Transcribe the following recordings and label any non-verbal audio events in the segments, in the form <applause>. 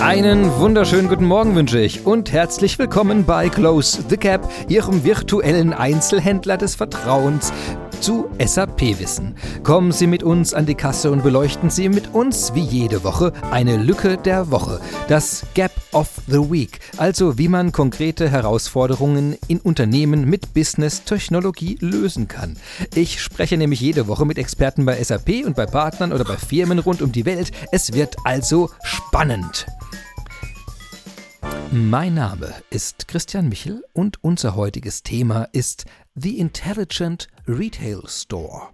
Einen wunderschönen guten Morgen wünsche ich und herzlich willkommen bei Close the Gap, Ihrem virtuellen Einzelhändler des Vertrauens zu SAP-Wissen. Kommen Sie mit uns an die Kasse und beleuchten Sie mit uns wie jede Woche eine Lücke der Woche, das Gap of the Week, also wie man konkrete Herausforderungen in Unternehmen mit Business-Technologie lösen kann. Ich spreche nämlich jede Woche mit Experten bei SAP und bei Partnern oder bei Firmen rund um die Welt. Es wird also spannend. Mein Name ist Christian Michel und unser heutiges Thema ist The Intelligent Retail Store.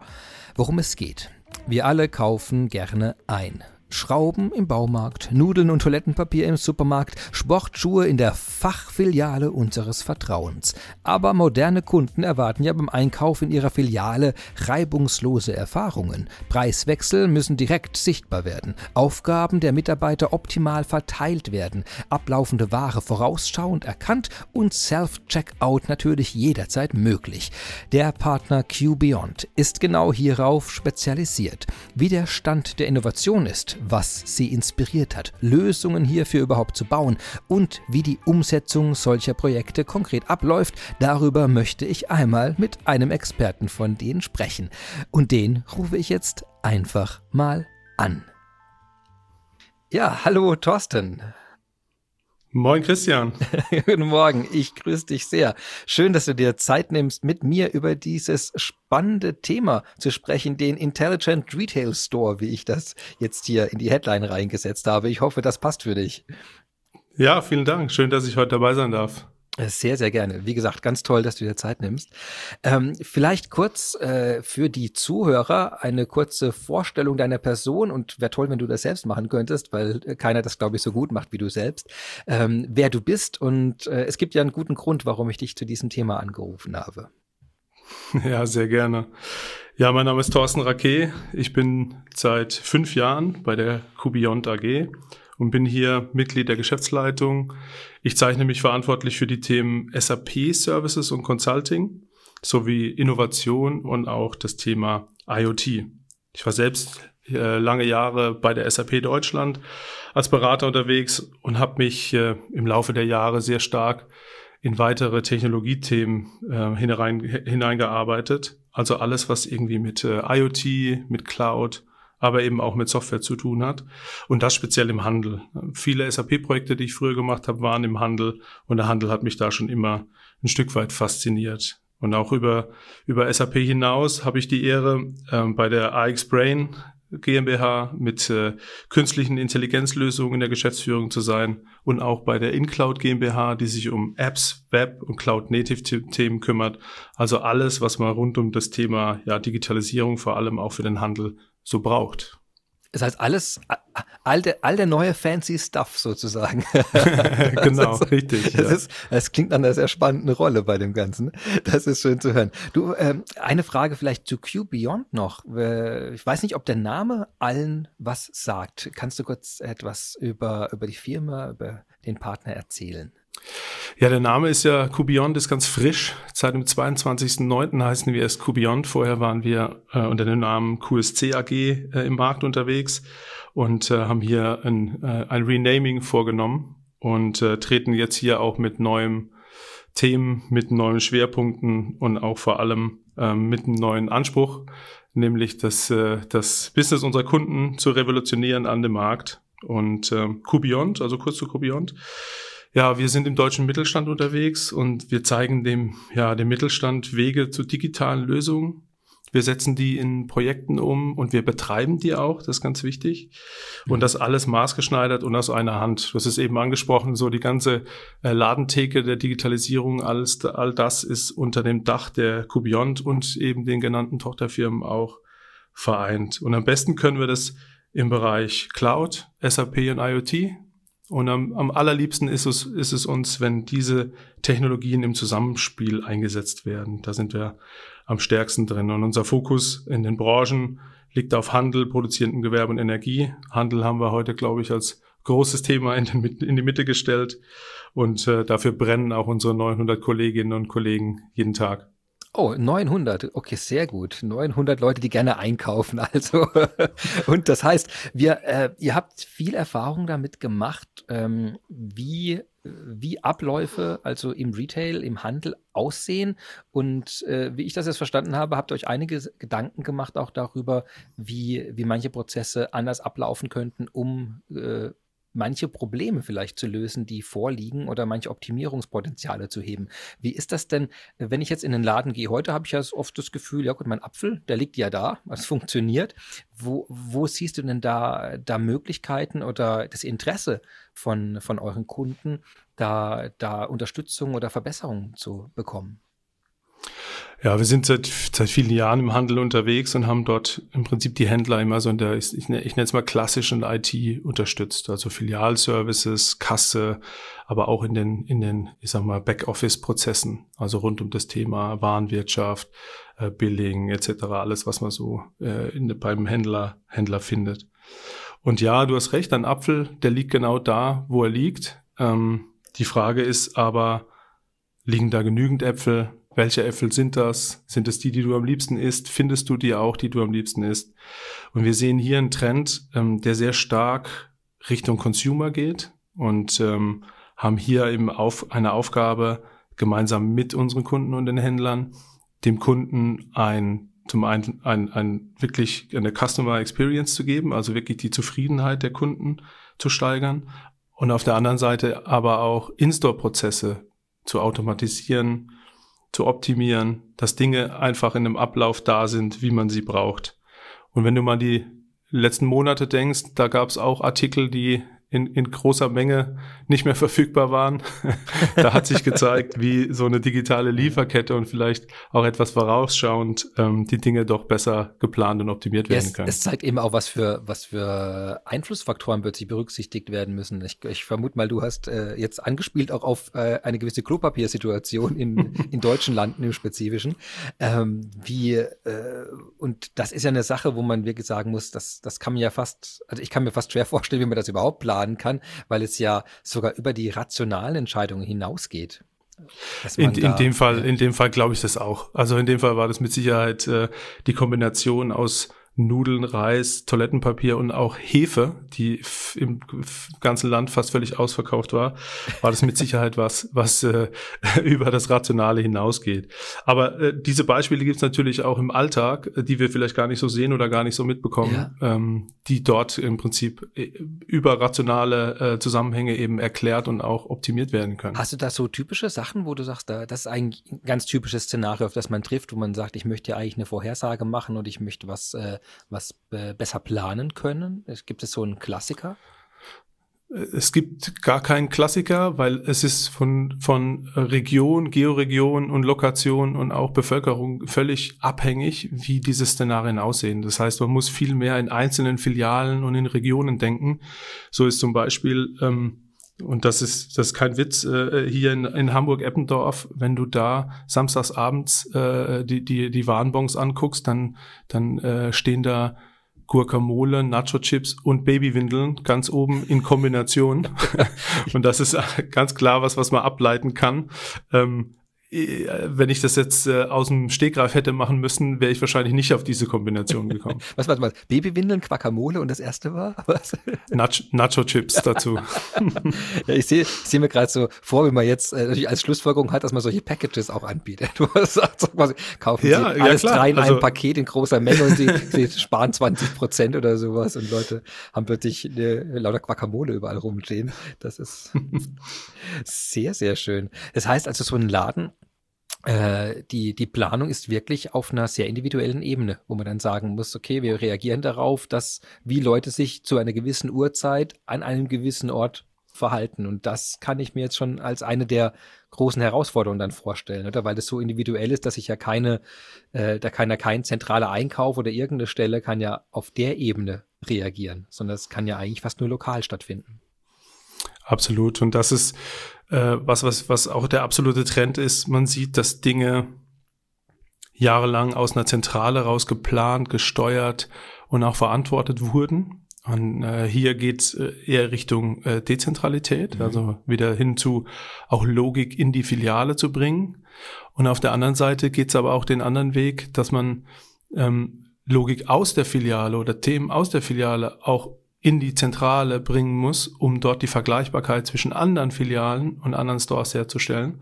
Worum es geht. Wir alle kaufen gerne ein. Schrauben im Baumarkt, Nudeln und Toilettenpapier im Supermarkt, Sportschuhe in der Fachfiliale unseres Vertrauens. Aber moderne Kunden erwarten ja beim Einkauf in ihrer Filiale reibungslose Erfahrungen. Preiswechsel müssen direkt sichtbar werden, Aufgaben der Mitarbeiter optimal verteilt werden, ablaufende Ware vorausschauend erkannt und Self-Checkout natürlich jederzeit möglich. Der Partner QBeyond ist genau hierauf spezialisiert. Wie der Stand der Innovation ist, was sie inspiriert hat, Lösungen hierfür überhaupt zu bauen und wie die Umsetzung solcher Projekte konkret abläuft, darüber möchte ich einmal mit einem Experten von denen sprechen. Und den rufe ich jetzt einfach mal an. Ja, hallo Thorsten. Moin Christian. <laughs> Guten Morgen, ich grüße dich sehr. Schön, dass du dir Zeit nimmst, mit mir über dieses spannende Thema zu sprechen, den Intelligent Retail Store, wie ich das jetzt hier in die Headline reingesetzt habe. Ich hoffe, das passt für dich. Ja, vielen Dank. Schön, dass ich heute dabei sein darf. Sehr, sehr gerne. Wie gesagt, ganz toll, dass du dir Zeit nimmst. Ähm, vielleicht kurz äh, für die Zuhörer eine kurze Vorstellung deiner Person und wäre toll, wenn du das selbst machen könntest, weil äh, keiner das, glaube ich, so gut macht wie du selbst. Ähm, wer du bist und äh, es gibt ja einen guten Grund, warum ich dich zu diesem Thema angerufen habe. <laughs> Ja, sehr gerne. Ja, mein Name ist Thorsten Raquet. Ich bin seit fünf Jahren bei der Kubiont AG und bin hier Mitglied der Geschäftsleitung. Ich zeichne mich verantwortlich für die Themen SAP Services und Consulting sowie Innovation und auch das Thema IoT. Ich war selbst äh, lange Jahre bei der SAP Deutschland als Berater unterwegs und habe mich äh, im Laufe der Jahre sehr stark in weitere Technologiethemen äh, hinein, hineingearbeitet. Also alles, was irgendwie mit äh, IoT, mit Cloud, aber eben auch mit Software zu tun hat. Und das speziell im Handel. Viele SAP-Projekte, die ich früher gemacht habe, waren im Handel und der Handel hat mich da schon immer ein Stück weit fasziniert. Und auch über, über SAP hinaus habe ich die Ehre, äh, bei der AX Brain GmbH mit äh, künstlichen Intelligenzlösungen in der Geschäftsführung zu sein und auch bei der InCloud GmbH, die sich um Apps, Web und Cloud Native Themen kümmert. Also alles, was man rund um das Thema ja, Digitalisierung vor allem auch für den Handel so braucht. Das heißt, alles, all der, all der neue fancy Stuff sozusagen. <laughs> <laughs> genau, also, richtig. Das, ja. ist, das klingt an einer sehr spannenden Rolle bei dem Ganzen. Das ist schön zu hören. Du, ähm, eine Frage vielleicht zu Q Beyond noch. Äh, ich weiß nicht, ob der Name allen was sagt. Kannst du kurz etwas über, über die Firma, über den Partner erzählen? Ja, der Name ist ja Cubion, ist ganz frisch. Seit dem 22.09. heißen wir erst Cubion. Vorher waren wir äh, unter dem Namen QSC AG äh, im Markt unterwegs und äh, haben hier ein, äh, ein Renaming vorgenommen und äh, treten jetzt hier auch mit neuen Themen, mit neuen Schwerpunkten und auch vor allem ähm, mit einem neuen Anspruch, nämlich das, äh, das Business unserer Kunden zu revolutionieren an dem Markt. Und äh, Cubion, also kurz zu Cubion, ja, wir sind im deutschen Mittelstand unterwegs und wir zeigen dem, ja, dem Mittelstand Wege zu digitalen Lösungen. Wir setzen die in Projekten um und wir betreiben die auch, das ist ganz wichtig. Und das alles maßgeschneidert und aus einer Hand. Hast es eben angesprochen, so die ganze äh, Ladentheke der Digitalisierung, alles, all das ist unter dem Dach der Cubiont und eben den genannten Tochterfirmen auch vereint. Und am besten können wir das im Bereich Cloud, SAP und IoT und am, am allerliebsten ist es, ist es uns, wenn diese Technologien im Zusammenspiel eingesetzt werden. Da sind wir am stärksten drin. Und unser Fokus in den Branchen liegt auf Handel, produzierendem Gewerbe und Energie. Handel haben wir heute, glaube ich, als großes Thema in, den, in die Mitte gestellt. Und äh, dafür brennen auch unsere 900 Kolleginnen und Kollegen jeden Tag. Oh, 900. Okay, sehr gut. 900 Leute, die gerne einkaufen. <laughs> Also, und das heißt, wir, äh, ihr habt viel Erfahrung damit gemacht, ähm, wie, wie Abläufe, also im Retail, im Handel aussehen. Und äh, wie ich das jetzt verstanden habe, habt ihr euch einige Gedanken gemacht auch darüber, wie, wie manche Prozesse anders ablaufen könnten, um äh, manche Probleme vielleicht zu lösen, die vorliegen oder manche Optimierungspotenziale zu heben. Wie ist das denn, wenn ich jetzt in den Laden gehe? Heute habe ich ja oft das Gefühl, ja gut, mein Apfel, der liegt ja da, <laughs> es funktioniert. Wo, wo siehst du denn da, da Möglichkeiten oder das Interesse von, von euren Kunden, da, da Unterstützung oder Verbesserungen zu bekommen? Ja, wir sind seit, seit vielen Jahren im Handel unterwegs und haben dort im Prinzip die Händler immer so in der, ich, ich nenne es mal klassischen IT unterstützt, also Filialservices, Kasse, aber auch in den, in den, ich sag mal, Backoffice-Prozessen, also rund um das Thema Warenwirtschaft, äh, Billing etc., alles, was man so äh, in, beim Händler, Händler findet. Und ja, du hast recht, ein Apfel, der liegt genau da, wo er liegt. Ähm, die Frage ist aber, liegen da genügend Äpfel? Welche Äpfel sind das? Sind es die, die du am liebsten isst? Findest du die auch, die du am liebsten isst? Und wir sehen hier einen Trend, ähm, der sehr stark Richtung Consumer geht und ähm, haben hier eben auf, eine Aufgabe, gemeinsam mit unseren Kunden und den Händlern, dem Kunden ein zum einen ein, ein wirklich eine Customer Experience zu geben, also wirklich die Zufriedenheit der Kunden zu steigern und auf der anderen Seite aber auch In-Store-Prozesse zu automatisieren, zu optimieren, dass Dinge einfach in einem Ablauf da sind, wie man sie braucht. Und wenn du mal die letzten Monate denkst, da gab es auch Artikel, die in, in großer Menge nicht mehr verfügbar waren. <laughs> da hat sich gezeigt, wie so eine digitale Lieferkette und vielleicht auch etwas vorausschauend ähm, die Dinge doch besser geplant und optimiert werden es, können. Es zeigt eben auch, was für, was für Einflussfaktoren plötzlich berücksichtigt werden müssen. Ich, ich vermute mal, du hast äh, jetzt angespielt auch auf äh, eine gewisse Klopapiersituation in, <laughs> in deutschen Landen im Spezifischen. Ähm, wie, äh, und das ist ja eine Sache, wo man wirklich sagen muss, das, das kann man ja fast, also ich kann mir fast schwer vorstellen, wie man das überhaupt plant planen kann, weil es ja sogar über die rationalen Entscheidungen hinausgeht. In, in dem Fall, in dem Fall glaube ich das auch. Also in dem Fall war das mit Sicherheit äh, die Kombination aus Nudeln, Reis, Toilettenpapier und auch Hefe, die im ganzen Land fast völlig ausverkauft war, war das mit Sicherheit was, was äh, <laughs> über das Rationale hinausgeht. Aber äh, diese Beispiele gibt es natürlich auch im Alltag, die wir vielleicht gar nicht so sehen oder gar nicht so mitbekommen, ja. ähm, die dort im Prinzip äh, über rationale äh, Zusammenhänge eben erklärt und auch optimiert werden können. Hast du da so typische Sachen, wo du sagst, da, das ist eigentlich ein ganz typisches Szenario, auf das man trifft, wo man sagt, ich möchte ja eigentlich eine Vorhersage machen und ich möchte was äh, was äh, besser planen können? Gibt es so einen Klassiker? Es gibt gar keinen Klassiker, weil es ist von, von Region, Georegion und Lokation und auch Bevölkerung völlig abhängig, wie diese Szenarien aussehen. Das heißt, man muss viel mehr in einzelnen Filialen und in Regionen denken. So ist zum Beispiel ähm, und das ist, das ist kein Witz, äh, hier in, in Hamburg-Eppendorf, wenn du da samstags abends äh, die, die, die Warnbons anguckst, dann, dann äh, stehen da Guacamole, Nacho-Chips und Babywindeln ganz oben in Kombination. <laughs> und das ist ganz klar was, was man ableiten kann. Ähm, äh, wenn ich das jetzt äh, aus dem Stegreif hätte machen müssen, wäre ich wahrscheinlich nicht auf diese Kombination gekommen. <laughs> was war das? Babywindeln, Quacamole und das erste war? <laughs> Was? Nach Nacho-Chips dazu. <laughs> ja, ich sehe seh mir gerade so vor, wie man jetzt äh, natürlich als Schlussfolgerung hat, dass man solche Packages auch anbietet. Du sagst quasi, kaufen ja, Sie ja, alles klar. drei in also, einem Paket in großer Menge und Sie, Sie sparen 20 Prozent oder sowas und Leute haben plötzlich eine, lauter Quacamole überall rumstehen. Das ist sehr, sehr schön. Das heißt also, so ein Laden äh, die, die Planung ist wirklich auf einer sehr individuellen Ebene, wo man dann sagen muss, okay, wir reagieren darauf, dass wie Leute sich zu einer gewissen Uhrzeit an einem gewissen Ort verhalten. Und das kann ich mir jetzt schon als eine der großen Herausforderungen dann vorstellen, oder? Weil das so individuell ist, dass ich ja keine, äh, da kann ja kein zentraler Einkauf oder irgendeine Stelle kann ja auf der Ebene reagieren, sondern es kann ja eigentlich fast nur lokal stattfinden. Absolut. Und das ist äh, was, was, was auch der absolute Trend ist. Man sieht, dass Dinge jahrelang aus einer Zentrale raus geplant, gesteuert und auch verantwortet wurden. Und äh, hier geht's äh, eher Richtung äh, Dezentralität, mhm. also wieder hin zu auch Logik in die Filiale zu bringen. Und auf der anderen Seite geht's aber auch den anderen Weg, dass man ähm, Logik aus der Filiale oder Themen aus der Filiale auch in die Zentrale bringen muss, um dort die Vergleichbarkeit zwischen anderen Filialen und anderen Stores herzustellen.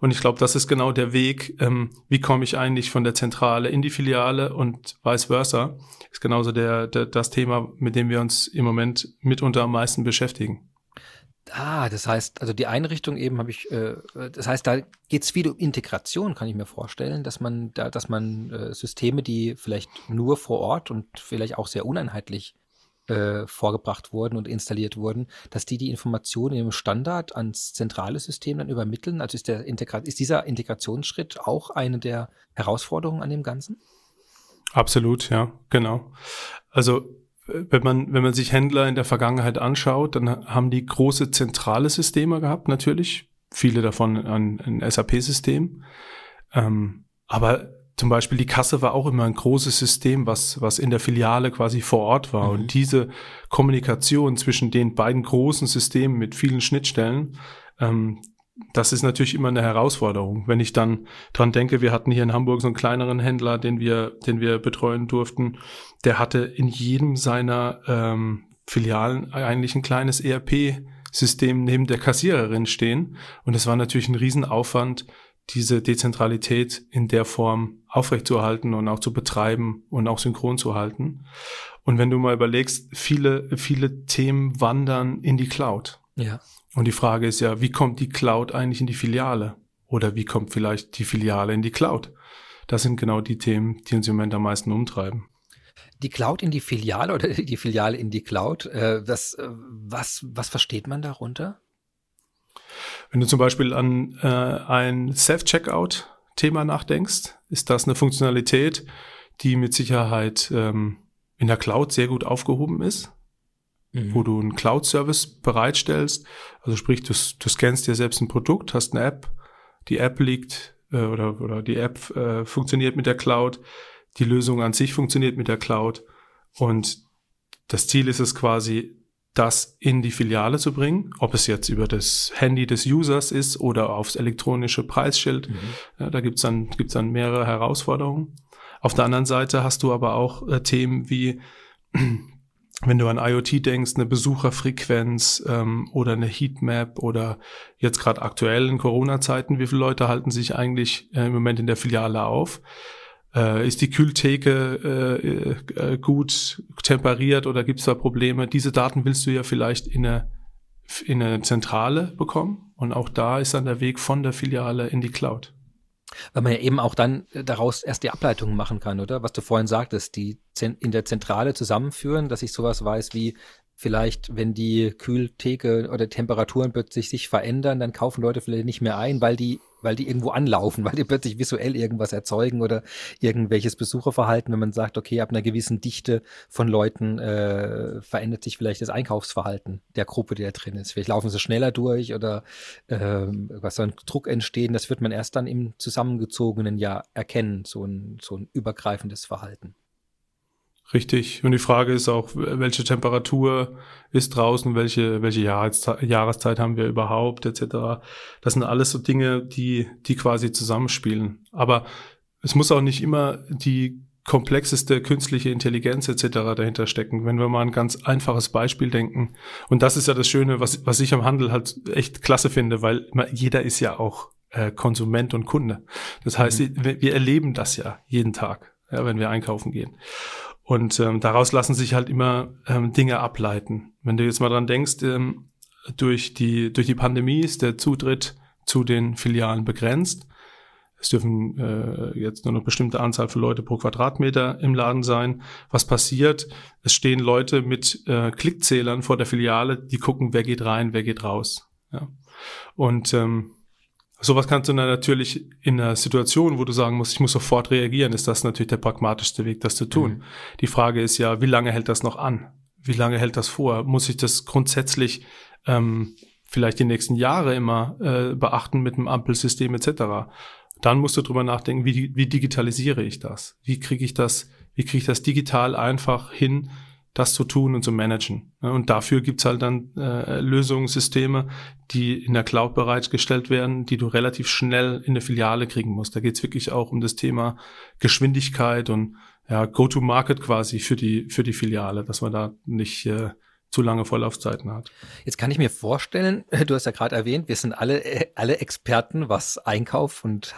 Und ich glaube, das ist genau der Weg, ähm, wie komme ich eigentlich von der Zentrale in die Filiale und vice versa. Ist genauso der, der, das Thema, mit dem wir uns im Moment mitunter am meisten beschäftigen. Ah, das heißt, also die Einrichtung eben habe ich, äh, das heißt, da geht es viel um Integration, kann ich mir vorstellen, dass man da, dass man äh, Systeme, die vielleicht nur vor Ort und vielleicht auch sehr uneinheitlich äh, vorgebracht wurden und installiert wurden, dass die die Informationen im Standard ans zentrale System dann übermitteln? Also ist, der Integra ist dieser Integrationsschritt auch eine der Herausforderungen an dem Ganzen? Absolut, ja, genau. Also wenn man, wenn man sich Händler in der Vergangenheit anschaut, dann haben die große zentrale Systeme gehabt, natürlich. Viele davon ein, ein SAP-System. Ähm, aber zum Beispiel die Kasse war auch immer ein großes System, was, was in der Filiale quasi vor Ort war. Mhm. Und diese Kommunikation zwischen den beiden großen Systemen mit vielen Schnittstellen, ähm, das ist natürlich immer eine Herausforderung. Wenn ich dann dran denke, wir hatten hier in Hamburg so einen kleineren Händler, den wir, den wir betreuen durften, der hatte in jedem seiner ähm, Filialen eigentlich ein kleines ERP-System neben der Kassiererin stehen. Und es war natürlich ein Riesenaufwand, diese Dezentralität in der Form aufrechtzuerhalten und auch zu betreiben und auch synchron zu halten. Und wenn du mal überlegst, viele, viele Themen wandern in die Cloud. Ja. Und die Frage ist ja, wie kommt die Cloud eigentlich in die Filiale? Oder wie kommt vielleicht die Filiale in die Cloud? Das sind genau die Themen, die uns im Moment am meisten umtreiben. Die Cloud in die Filiale oder die Filiale in die Cloud, äh, das, äh, was, was versteht man darunter? Wenn du zum Beispiel an äh, ein Self-Checkout-Thema nachdenkst, ist das eine Funktionalität, die mit Sicherheit ähm, in der Cloud sehr gut aufgehoben ist, mhm. wo du einen Cloud-Service bereitstellst. Also sprich, du, du scannst dir selbst ein Produkt, hast eine App, die App liegt äh, oder, oder die App äh, funktioniert mit der Cloud, die Lösung an sich funktioniert mit der Cloud und das Ziel ist es quasi, das in die Filiale zu bringen, ob es jetzt über das Handy des Users ist oder aufs elektronische Preisschild. Mhm. Ja, da gibt's dann, gibt's dann mehrere Herausforderungen. Auf der anderen Seite hast du aber auch äh, Themen wie, <clears throat> wenn du an IoT denkst, eine Besucherfrequenz ähm, oder eine Heatmap oder jetzt gerade aktuell in Corona-Zeiten, wie viele Leute halten sich eigentlich äh, im Moment in der Filiale auf? Äh, ist die Kühltheke äh, äh, gut temperiert oder gibt es da Probleme? Diese Daten willst du ja vielleicht in eine, in eine Zentrale bekommen. Und auch da ist dann der Weg von der Filiale in die Cloud. Weil man ja eben auch dann daraus erst die Ableitungen machen kann, oder? Was du vorhin sagtest, die in der Zentrale zusammenführen, dass ich sowas weiß wie, vielleicht, wenn die Kühltheke oder Temperaturen plötzlich sich verändern, dann kaufen Leute vielleicht nicht mehr ein, weil die weil die irgendwo anlaufen, <laughs> weil die plötzlich visuell irgendwas erzeugen oder irgendwelches Besucherverhalten, wenn man sagt, okay, ab einer gewissen Dichte von Leuten äh, verändert sich vielleicht das Einkaufsverhalten der Gruppe, die da drin ist. Vielleicht laufen sie schneller durch oder äh, was soll ein Druck entstehen, das wird man erst dann im zusammengezogenen Jahr erkennen, so ein, so ein übergreifendes Verhalten. Richtig. Und die Frage ist auch, welche Temperatur ist draußen, welche, welche Jahreszeit haben wir überhaupt, etc. Das sind alles so Dinge, die, die quasi zusammenspielen. Aber es muss auch nicht immer die komplexeste künstliche Intelligenz etc. dahinter stecken. Wenn wir mal ein ganz einfaches Beispiel denken. Und das ist ja das Schöne, was, was ich am Handel halt echt klasse finde, weil jeder ist ja auch äh, Konsument und Kunde. Das heißt, mhm. wir, wir erleben das ja jeden Tag, ja, wenn wir einkaufen gehen. Und ähm, daraus lassen sich halt immer ähm, Dinge ableiten. Wenn du jetzt mal dran denkst, ähm, durch, die, durch die Pandemie ist der Zutritt zu den Filialen begrenzt. Es dürfen äh, jetzt nur eine bestimmte Anzahl von Leute pro Quadratmeter im Laden sein. Was passiert? Es stehen Leute mit äh, Klickzählern vor der Filiale, die gucken, wer geht rein, wer geht raus. Ja. Und ähm, Sowas kannst du dann natürlich in einer Situation, wo du sagen musst, ich muss sofort reagieren, ist das natürlich der pragmatischste Weg, das zu tun. Mhm. Die Frage ist ja, wie lange hält das noch an? Wie lange hält das vor? Muss ich das grundsätzlich ähm, vielleicht die nächsten Jahre immer äh, beachten mit einem Ampelsystem etc.? Dann musst du drüber nachdenken, wie, wie digitalisiere ich das? Wie kriege ich das, wie kriege ich das digital einfach hin, das zu tun und zu managen. Und dafür gibt's halt dann äh, Lösungssysteme, die in der Cloud bereitgestellt werden, die du relativ schnell in der Filiale kriegen musst. Da geht's wirklich auch um das Thema Geschwindigkeit und ja, Go-to-Market quasi für die, für die Filiale, dass man da nicht äh, zu lange Vorlaufzeiten hat. Jetzt kann ich mir vorstellen, du hast ja gerade erwähnt, wir sind alle, alle Experten, was Einkauf und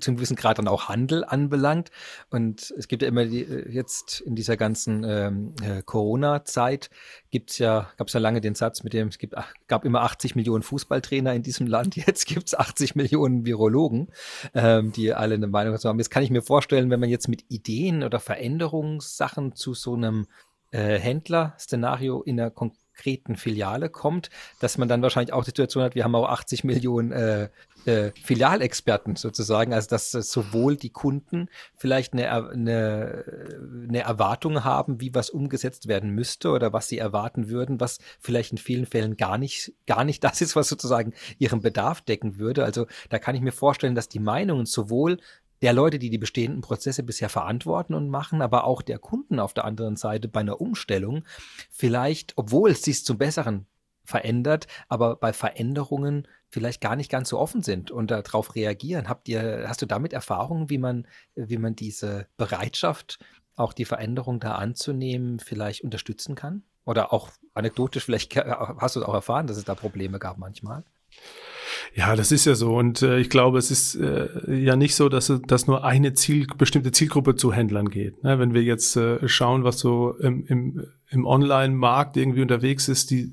zum gewissen Grad dann auch Handel anbelangt. Und es gibt ja immer die, jetzt in dieser ganzen ähm, äh, Corona-Zeit gibt's ja, gab es ja lange den Satz mit dem, es gibt, gab immer 80 Millionen Fußballtrainer in diesem Land, <laughs> jetzt gibt's 80 Millionen Virologen, ähm, die alle eine Meinung dazu haben. Jetzt kann ich mir vorstellen, wenn man jetzt mit Ideen oder Veränderungssachen zu so einem äh, Händler-Szenario in einer konkreten Filiale kommt, dass man dann wahrscheinlich auch die Situation hat, wir haben auch 80 Millionen äh, äh, Filialexperten sozusagen, also dass äh, sowohl die Kunden vielleicht eine, eine, eine Erwartung haben, wie was umgesetzt werden müsste oder was sie erwarten würden, was vielleicht in vielen Fällen gar nicht, gar nicht das ist, was sozusagen ihren Bedarf decken würde. Also da kann ich mir vorstellen, dass die Meinungen sowohl der Leute, die die bestehenden Prozesse bisher verantworten und machen, aber auch der Kunden auf der anderen Seite bei einer Umstellung vielleicht, obwohl es sich zum Besseren verändert, aber bei Veränderungen vielleicht gar nicht ganz so offen sind und darauf reagieren. Habt ihr, hast du damit Erfahrungen, wie man, wie man diese Bereitschaft, auch die Veränderung da anzunehmen, vielleicht unterstützen kann? Oder auch anekdotisch, vielleicht <laughs> hast du auch erfahren, dass es da Probleme gab manchmal? Ja, das ist ja so. Und äh, ich glaube, es ist äh, ja nicht so, dass, dass nur eine Ziel, bestimmte Zielgruppe zu Händlern geht. Ne? Wenn wir jetzt äh, schauen, was so im, im, im Online-Markt irgendwie unterwegs ist, die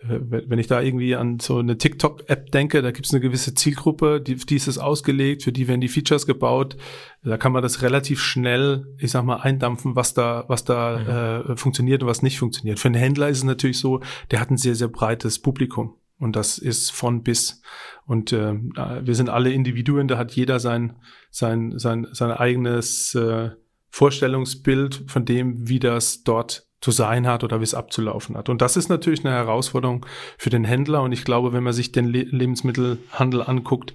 äh, wenn ich da irgendwie an so eine TikTok-App denke, da gibt es eine gewisse Zielgruppe, die, die ist es ausgelegt, für die werden die Features gebaut. Da kann man das relativ schnell, ich sag mal, eindampfen, was da, was da mhm. äh, funktioniert und was nicht funktioniert. Für einen Händler ist es natürlich so, der hat ein sehr, sehr breites Publikum. Und das ist von bis. Und äh, wir sind alle Individuen, da hat jeder sein, sein, sein, sein eigenes äh, Vorstellungsbild von dem, wie das dort zu sein hat oder wie es abzulaufen hat. Und das ist natürlich eine Herausforderung für den Händler. Und ich glaube, wenn man sich den Le Lebensmittelhandel anguckt,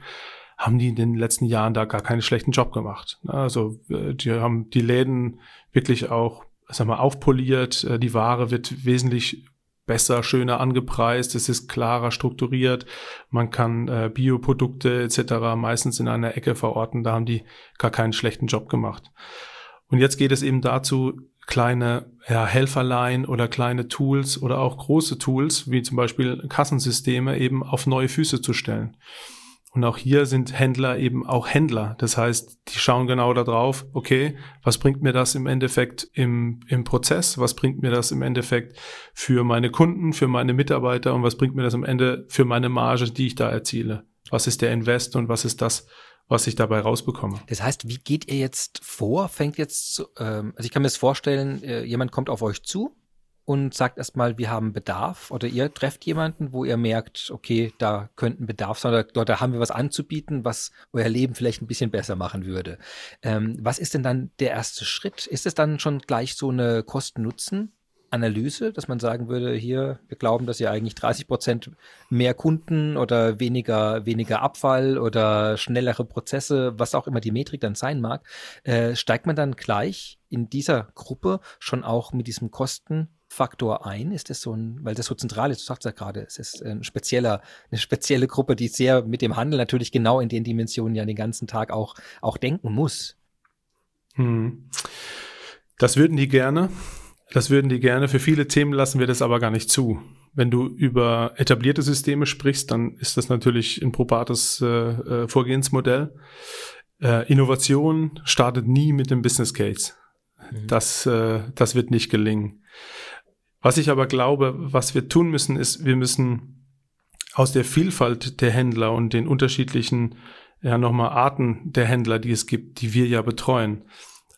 haben die in den letzten Jahren da gar keinen schlechten Job gemacht. Also äh, die haben die Läden wirklich auch, sag mal, aufpoliert. Äh, die Ware wird wesentlich besser, schöner angepreist, es ist klarer strukturiert, man kann äh, Bioprodukte etc. meistens in einer Ecke verorten, da haben die gar keinen schlechten Job gemacht. Und jetzt geht es eben dazu, kleine ja, Helferlein oder kleine Tools oder auch große Tools, wie zum Beispiel Kassensysteme, eben auf neue Füße zu stellen. Und auch hier sind Händler eben auch Händler. Das heißt, die schauen genau darauf, okay, was bringt mir das im Endeffekt im, im Prozess? Was bringt mir das im Endeffekt für meine Kunden, für meine Mitarbeiter und was bringt mir das am Ende für meine Marge, die ich da erziele? Was ist der Invest und was ist das, was ich dabei rausbekomme? Das heißt, wie geht ihr jetzt vor? Fängt jetzt, ähm, also ich kann mir das vorstellen, äh, jemand kommt auf euch zu und sagt erstmal, wir haben Bedarf oder ihr trefft jemanden, wo ihr merkt, okay, da könnten Bedarf sein oder dort haben wir was anzubieten, was euer Leben vielleicht ein bisschen besser machen würde. Ähm, was ist denn dann der erste Schritt? Ist es dann schon gleich so eine Kosten-Nutzen? Analyse, dass man sagen würde, hier, wir glauben, dass ihr eigentlich 30 Prozent mehr Kunden oder weniger, weniger Abfall oder schnellere Prozesse, was auch immer die Metrik dann sein mag, äh, steigt man dann gleich in dieser Gruppe schon auch mit diesem Kosten Faktor ein? Ist das so ein, weil das so zentral ist, du sagst ja gerade, es ist ein spezieller, eine spezielle Gruppe, die sehr mit dem Handel natürlich genau in den Dimensionen ja den ganzen Tag auch, auch denken muss. Hm. Das würden die gerne. Das würden die gerne. Für viele Themen lassen wir das aber gar nicht zu. Wenn du über etablierte Systeme sprichst, dann ist das natürlich ein probates äh, äh Vorgehensmodell. Äh, Innovation startet nie mit dem Business Case. Mhm. Das, äh, das wird nicht gelingen. Was ich aber glaube, was wir tun müssen, ist, wir müssen aus der Vielfalt der Händler und den unterschiedlichen, ja nochmal Arten der Händler, die es gibt, die wir ja betreuen,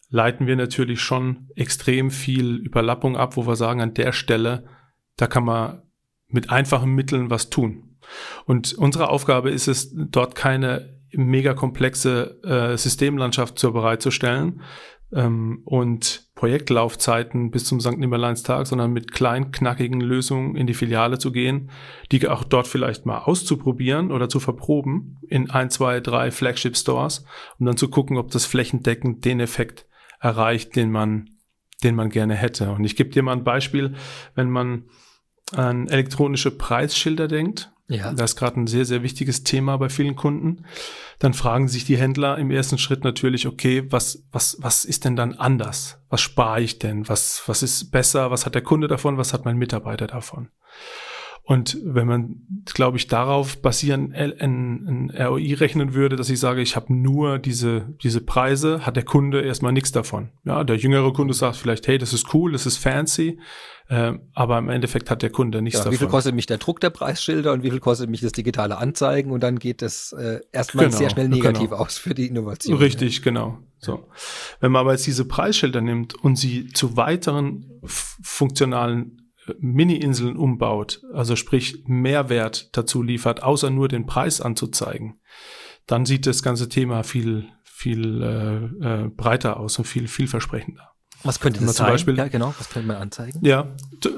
leiten wir natürlich schon extrem viel Überlappung ab, wo wir sagen, an der Stelle, da kann man mit einfachen Mitteln was tun. Und unsere Aufgabe ist es, dort keine mega komplexe äh, Systemlandschaft zur bereitzustellen, ähm, und Projektlaufzeiten bis zum St. Nimmerleinstag, sondern mit kleinen, knackigen Lösungen in die Filiale zu gehen, die auch dort vielleicht mal auszuprobieren oder zu verproben in ein, zwei, drei Flagship Stores, um dann zu gucken, ob das flächendeckend den Effekt erreicht, den man den man gerne hätte. Und ich gebe dir mal ein Beispiel, wenn man an elektronische Preisschilder denkt. Ja. Das ist gerade ein sehr, sehr wichtiges Thema bei vielen Kunden. Dann fragen sich die Händler im ersten Schritt natürlich, okay, was, was, was ist denn dann anders? Was spare ich denn? Was, was ist besser? Was hat der Kunde davon? Was hat mein Mitarbeiter davon? Und wenn man, glaube ich, darauf basierend ein, ein ROI rechnen würde, dass ich sage, ich habe nur diese, diese Preise, hat der Kunde erstmal nichts davon. Ja, der jüngere Kunde sagt vielleicht, hey, das ist cool, das ist fancy, äh, aber im Endeffekt hat der Kunde nichts ja, davon. Wie viel kostet mich der Druck der Preisschilder und wie viel kostet mich das digitale Anzeigen und dann geht das äh, erstmal genau, sehr schnell negativ genau. aus für die Innovation. Richtig, ja. genau. So. Wenn man aber jetzt diese Preisschilder nimmt und sie zu weiteren funktionalen Mini-Inseln umbaut, also sprich Mehrwert dazu liefert, außer nur den Preis anzuzeigen, dann sieht das ganze Thema viel, viel äh, äh, breiter aus und viel vielversprechender. Was könnte das zum sein? Beispiel, ja, genau, was könnte man anzeigen? Ja,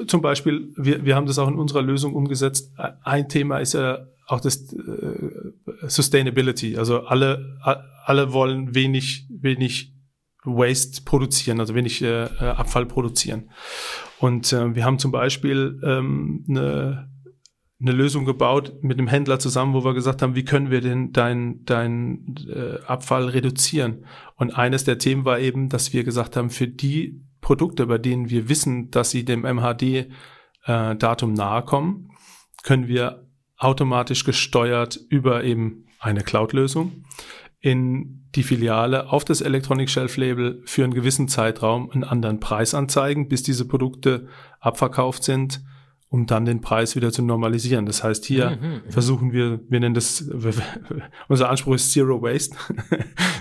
zum Beispiel, wir, wir haben das auch in unserer Lösung umgesetzt. Ein Thema ist ja auch das äh, Sustainability. Also alle, alle wollen wenig, wenig Waste produzieren, also wenig äh, äh, Abfall produzieren. Und äh, wir haben zum Beispiel ähm, eine, eine Lösung gebaut mit einem Händler zusammen, wo wir gesagt haben, wie können wir denn dein, dein äh, Abfall reduzieren? Und eines der Themen war eben, dass wir gesagt haben, für die Produkte, bei denen wir wissen, dass sie dem MHD-Datum äh, nahe kommen, können wir automatisch gesteuert über eben eine Cloud-Lösung in die Filiale auf das Electronic Shelf Label für einen gewissen Zeitraum einen anderen Preis anzeigen, bis diese Produkte abverkauft sind, um dann den Preis wieder zu normalisieren. Das heißt, hier mhm, mhm. versuchen wir, wir nennen das, <laughs> unser Anspruch ist Zero Waste. <laughs> wir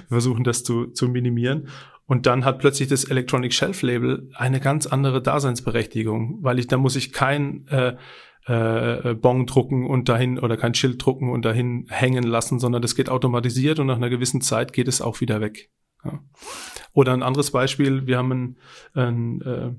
versuchen das zu, zu minimieren. Und dann hat plötzlich das Electronic Shelf Label eine ganz andere Daseinsberechtigung, weil ich, da muss ich kein äh, äh, Bon drucken und dahin oder kein Schild drucken und dahin hängen lassen, sondern das geht automatisiert und nach einer gewissen Zeit geht es auch wieder weg. Ja. Oder ein anderes Beispiel, wir haben einen, einen, äh,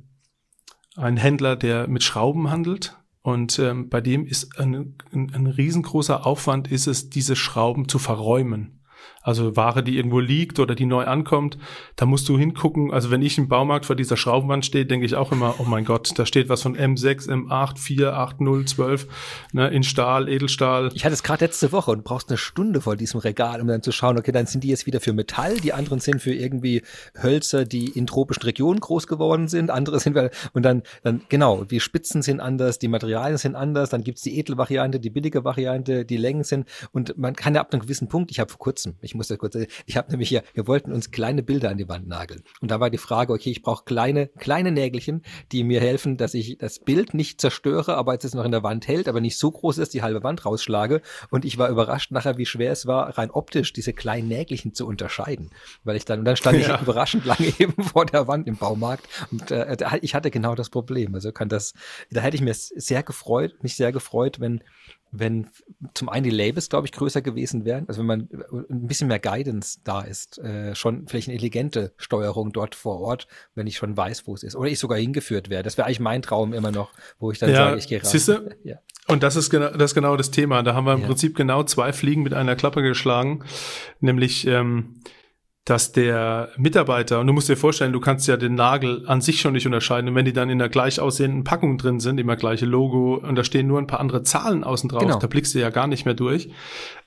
einen Händler, der mit Schrauben handelt und ähm, bei dem ist ein, ein, ein riesengroßer Aufwand ist es, diese Schrauben zu verräumen. Also Ware, die irgendwo liegt oder die neu ankommt, da musst du hingucken. Also wenn ich im Baumarkt vor dieser Schraubenwand stehe, denke ich auch immer, oh mein Gott, da steht was von M6, M8, 4, 8, 0, 12, ne, in Stahl, Edelstahl. Ich hatte es gerade letzte Woche und brauchst eine Stunde vor diesem Regal, um dann zu schauen, okay, dann sind die jetzt wieder für Metall, die anderen sind für irgendwie Hölzer, die in tropischen Regionen groß geworden sind, andere sind, und dann, dann, genau, die Spitzen sind anders, die Materialien sind anders, dann gibt's die Edelvariante, die billige Variante, die Längen sind, und man kann ja ab einem gewissen Punkt, ich habe vor kurzem, ich muss das kurz, ich habe nämlich hier, wir wollten uns kleine Bilder an die Wand nageln. Und da war die Frage, okay, ich brauche kleine, kleine Nägelchen, die mir helfen, dass ich das Bild nicht zerstöre, aber jetzt es noch in der Wand hält, aber nicht so groß ist, die halbe Wand rausschlage. Und ich war überrascht nachher, wie schwer es war, rein optisch diese kleinen Nägelchen zu unterscheiden. Weil ich dann, und dann stand ja. ich überraschend lange <laughs> eben vor der Wand im Baumarkt und äh, ich hatte genau das Problem. Also kann das, da hätte ich mir sehr gefreut, mich sehr gefreut, wenn wenn zum einen die Labels, glaube ich, größer gewesen wären, also wenn man äh, ein bisschen mehr Guidance da ist, äh, schon vielleicht eine intelligente Steuerung dort vor Ort, wenn ich schon weiß, wo es ist. Oder ich sogar hingeführt wäre. Das wäre eigentlich mein Traum immer noch, wo ich dann ja, sage, ich gehe rein. <laughs> Ja. Und das ist genau das, ist genau das Thema. Da haben wir im ja. Prinzip genau zwei Fliegen mit einer Klappe geschlagen, nämlich ähm, dass der Mitarbeiter, und du musst dir vorstellen, du kannst ja den Nagel an sich schon nicht unterscheiden. Und wenn die dann in der gleich aussehenden Packung drin sind, immer gleiche Logo, und da stehen nur ein paar andere Zahlen außen drauf, genau. da blickst du ja gar nicht mehr durch.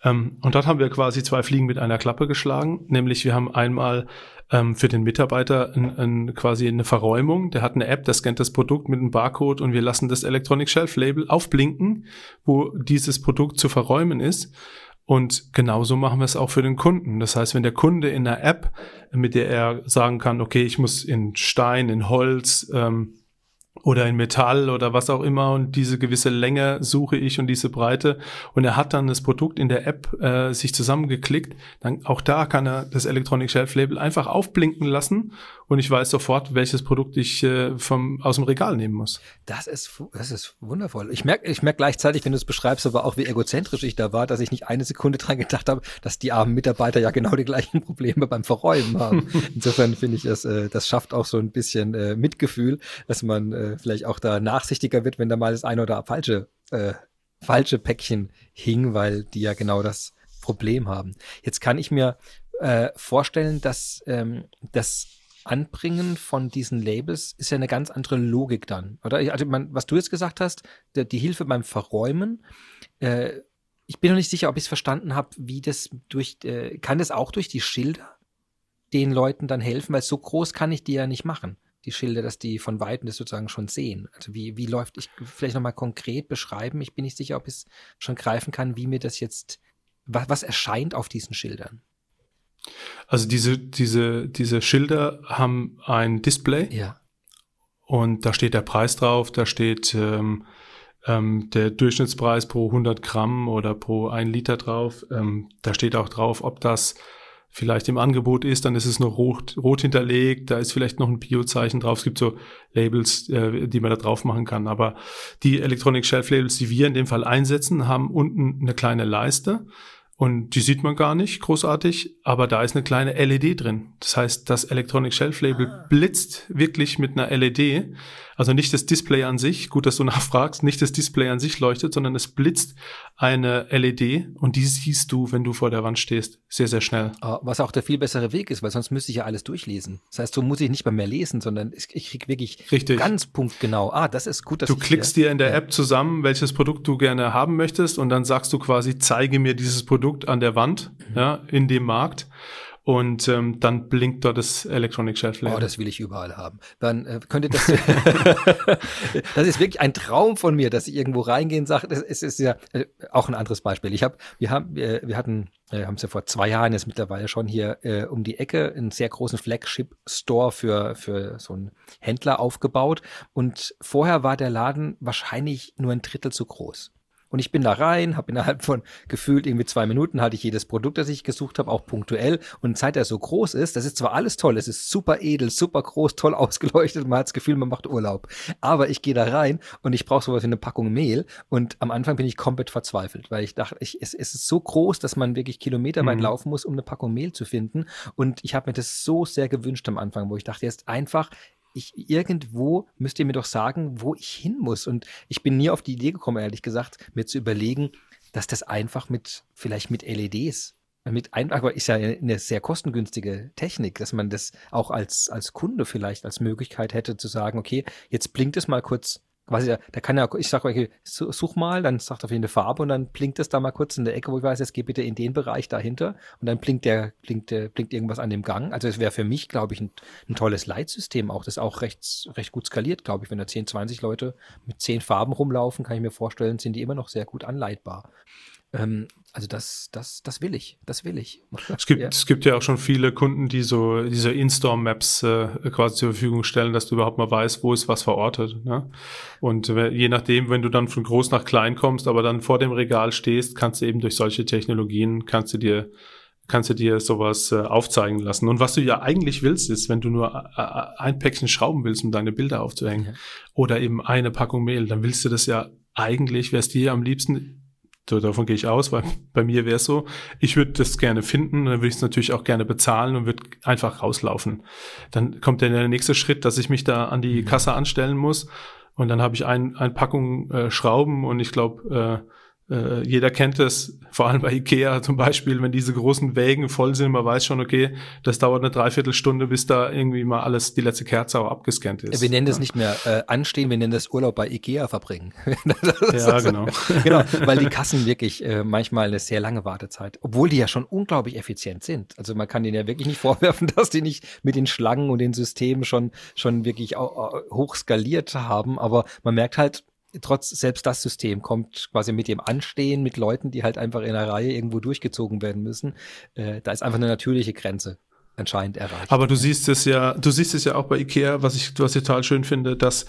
Ähm, und dort haben wir quasi zwei Fliegen mit einer Klappe geschlagen. Nämlich wir haben einmal ähm, für den Mitarbeiter ein, ein, quasi eine Verräumung. Der hat eine App, der scannt das Produkt mit einem Barcode und wir lassen das Electronic Shelf Label aufblinken, wo dieses Produkt zu verräumen ist. Und genauso machen wir es auch für den Kunden. Das heißt, wenn der Kunde in einer App, mit der er sagen kann, okay, ich muss in Stein, in Holz, ähm, oder in Metall oder was auch immer und diese gewisse Länge suche ich und diese Breite und er hat dann das Produkt in der App äh, sich zusammengeklickt, dann auch da kann er das Electronic Shelf Label einfach aufblinken lassen und ich weiß sofort, welches Produkt ich äh, vom aus dem Regal nehmen muss. Das ist das ist wundervoll. Ich merke ich merk gleichzeitig, wenn du es beschreibst, aber auch wie egozentrisch ich da war, dass ich nicht eine Sekunde dran gedacht habe, dass die armen Mitarbeiter ja genau die gleichen Probleme beim Verräumen haben. <laughs> Insofern finde ich das äh, das schafft auch so ein bisschen äh, Mitgefühl, dass man äh, vielleicht auch da nachsichtiger wird, wenn da mal das eine oder falsche, äh, falsche Päckchen hing, weil die ja genau das Problem haben. Jetzt kann ich mir äh, vorstellen, dass ähm, das Anbringen von diesen Labels ist ja eine ganz andere Logik dann, oder? Also, man, was du jetzt gesagt hast, die, die Hilfe beim Verräumen, äh, ich bin noch nicht sicher, ob ich es verstanden habe, wie das durch, äh, kann das auch durch die Schilder den Leuten dann helfen, weil so groß kann ich die ja nicht machen, die Schilder, dass die von Weitem das sozusagen schon sehen. Also wie, wie läuft, ich vielleicht nochmal konkret beschreiben, ich bin nicht sicher, ob ich es schon greifen kann, wie mir das jetzt, was, was erscheint auf diesen Schildern. Also diese, diese, diese Schilder haben ein Display. Ja. Und da steht der Preis drauf, da steht ähm, ähm, der Durchschnittspreis pro 100 Gramm oder pro ein Liter drauf. Ähm, da steht auch drauf, ob das vielleicht im Angebot ist, dann ist es noch rot, rot hinterlegt, da ist vielleicht noch ein Biozeichen drauf. Es gibt so Labels, äh, die man da drauf machen kann. Aber die Electronic Shelf Labels, die wir in dem Fall einsetzen, haben unten eine kleine Leiste und die sieht man gar nicht großartig, aber da ist eine kleine LED drin. Das heißt, das Electronic Shelf Label ah. blitzt wirklich mit einer LED also nicht das Display an sich, gut, dass du <laughs> nachfragst, nicht das Display an sich leuchtet, sondern es blitzt eine LED und die siehst du, wenn du vor der Wand stehst, sehr, sehr schnell. Ah, was auch der viel bessere Weg ist, weil sonst müsste ich ja alles durchlesen. Das heißt, so muss ich nicht mal mehr lesen, sondern ich, ich krieg wirklich Richtig. ganz punktgenau. Ah, das ist gut, dass Du klickst dir in der App zusammen, welches Produkt du gerne haben möchtest und dann sagst du quasi, zeige mir dieses Produkt an der Wand, mhm. ja, in dem Markt und ähm, dann blinkt dort das Electronic Shelf Label. Oh, das will ich überall haben. Dann äh, könnte das. <laughs> das ist wirklich ein Traum von mir, dass ich irgendwo reingehe und sage, es ist ja äh, auch ein anderes Beispiel. Ich habe, wir haben, wir, wir hatten, äh, haben es ja vor zwei Jahren jetzt mittlerweile schon hier äh, um die Ecke einen sehr großen Flagship Store für für so einen Händler aufgebaut und vorher war der Laden wahrscheinlich nur ein Drittel zu groß. Und ich bin da rein, habe innerhalb von gefühlt irgendwie zwei Minuten hatte ich jedes Produkt, das ich gesucht habe, auch punktuell. Und seit er so groß ist, das ist zwar alles toll, es ist super edel, super groß, toll ausgeleuchtet, man hat das Gefühl, man macht Urlaub. Aber ich gehe da rein und ich brauche sowas wie eine Packung Mehl. Und am Anfang bin ich komplett verzweifelt, weil ich dachte, ich, es, es ist so groß, dass man wirklich kilometerweit mhm. laufen muss, um eine Packung Mehl zu finden. Und ich habe mir das so sehr gewünscht am Anfang, wo ich dachte, jetzt einfach ich irgendwo müsst ihr mir doch sagen, wo ich hin muss. Und ich bin nie auf die Idee gekommen, ehrlich gesagt, mir zu überlegen, dass das einfach mit, vielleicht mit LEDs, mit ein, aber ist ja eine sehr kostengünstige Technik, dass man das auch als, als Kunde vielleicht als Möglichkeit hätte zu sagen, okay, jetzt blinkt es mal kurz quasi, da kann ja, ich sage, okay, such mal, dann sagt er eine Farbe und dann blinkt es da mal kurz in der Ecke, wo ich weiß, jetzt geh bitte in den Bereich dahinter und dann blinkt der, blinkt der, blinkt irgendwas an dem Gang. Also es wäre für mich, glaube ich, ein, ein, tolles Leitsystem auch, das auch recht, recht gut skaliert, glaube ich. Wenn da 10, 20 Leute mit 10 Farben rumlaufen, kann ich mir vorstellen, sind die immer noch sehr gut anleitbar. Ähm, also das, das, das will ich, das will ich. Es gibt, ja. es gibt ja auch schon viele Kunden, die so diese In-Store-Maps äh, quasi zur Verfügung stellen, dass du überhaupt mal weißt, wo ist was verortet. Ne? Und je nachdem, wenn du dann von groß nach klein kommst, aber dann vor dem Regal stehst, kannst du eben durch solche Technologien, kannst du dir kannst du dir sowas äh, aufzeigen lassen. Und was du ja eigentlich willst, ist, wenn du nur äh, äh ein Päckchen Schrauben willst, um deine Bilder aufzuhängen, ja. oder eben eine Packung Mehl, dann willst du das ja eigentlich, wär's dir am liebsten davon gehe ich aus, weil bei mir wäre es so, ich würde das gerne finden, dann würde ich es natürlich auch gerne bezahlen und würde einfach rauslaufen. Dann kommt dann der nächste Schritt, dass ich mich da an die mhm. Kasse anstellen muss und dann habe ich ein, ein Packung äh, Schrauben und ich glaube, äh, äh, jeder kennt es, vor allem bei Ikea zum Beispiel, wenn diese großen Wägen voll sind, man weiß schon, okay, das dauert eine Dreiviertelstunde, bis da irgendwie mal alles, die letzte Kerze auch abgescannt ist. Wir nennen das nicht mehr äh, anstehen, wir nennen das Urlaub bei Ikea verbringen. <laughs> ja, genau. <laughs> genau, weil die Kassen wirklich äh, manchmal eine sehr lange Wartezeit, obwohl die ja schon unglaublich effizient sind. Also man kann denen ja wirklich nicht <laughs> vorwerfen, dass die nicht mit den Schlangen und den Systemen schon, schon wirklich hoch skaliert haben, aber man merkt halt, trotz selbst das System kommt quasi mit dem Anstehen mit Leuten, die halt einfach in einer Reihe irgendwo durchgezogen werden müssen. Äh, da ist einfach eine natürliche Grenze anscheinend erreicht. Aber du siehst es ja, du siehst es ja auch bei Ikea, was ich, was ich total schön finde, dass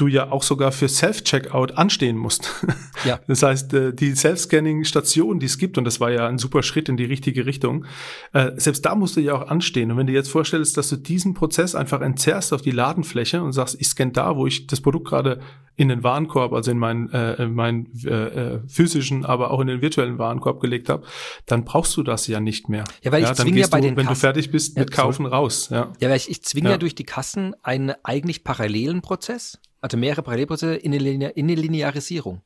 du ja auch sogar für Self-Checkout anstehen musst. <laughs> Ja. Das heißt, äh, die Self-Scanning-Station, die es gibt, und das war ja ein super Schritt in die richtige Richtung, äh, selbst da musst du ja auch anstehen. Und wenn du jetzt vorstellst, dass du diesen Prozess einfach entzerrst auf die Ladenfläche und sagst, ich scanne da, wo ich das Produkt gerade in den Warenkorb, also in meinen, äh, in meinen äh, äh, physischen, aber auch in den virtuellen Warenkorb gelegt habe, dann brauchst du das ja nicht mehr. Ja, weil ich ja, dann zwinge ja bei du, den wenn Kassen, du fertig bist mit ja, Kaufen raus. Ja, ja weil ich, ich zwinge ja. ja durch die Kassen einen eigentlich parallelen Prozess, also mehrere Parallelprozesse in eine, Linear in eine Linearisierung.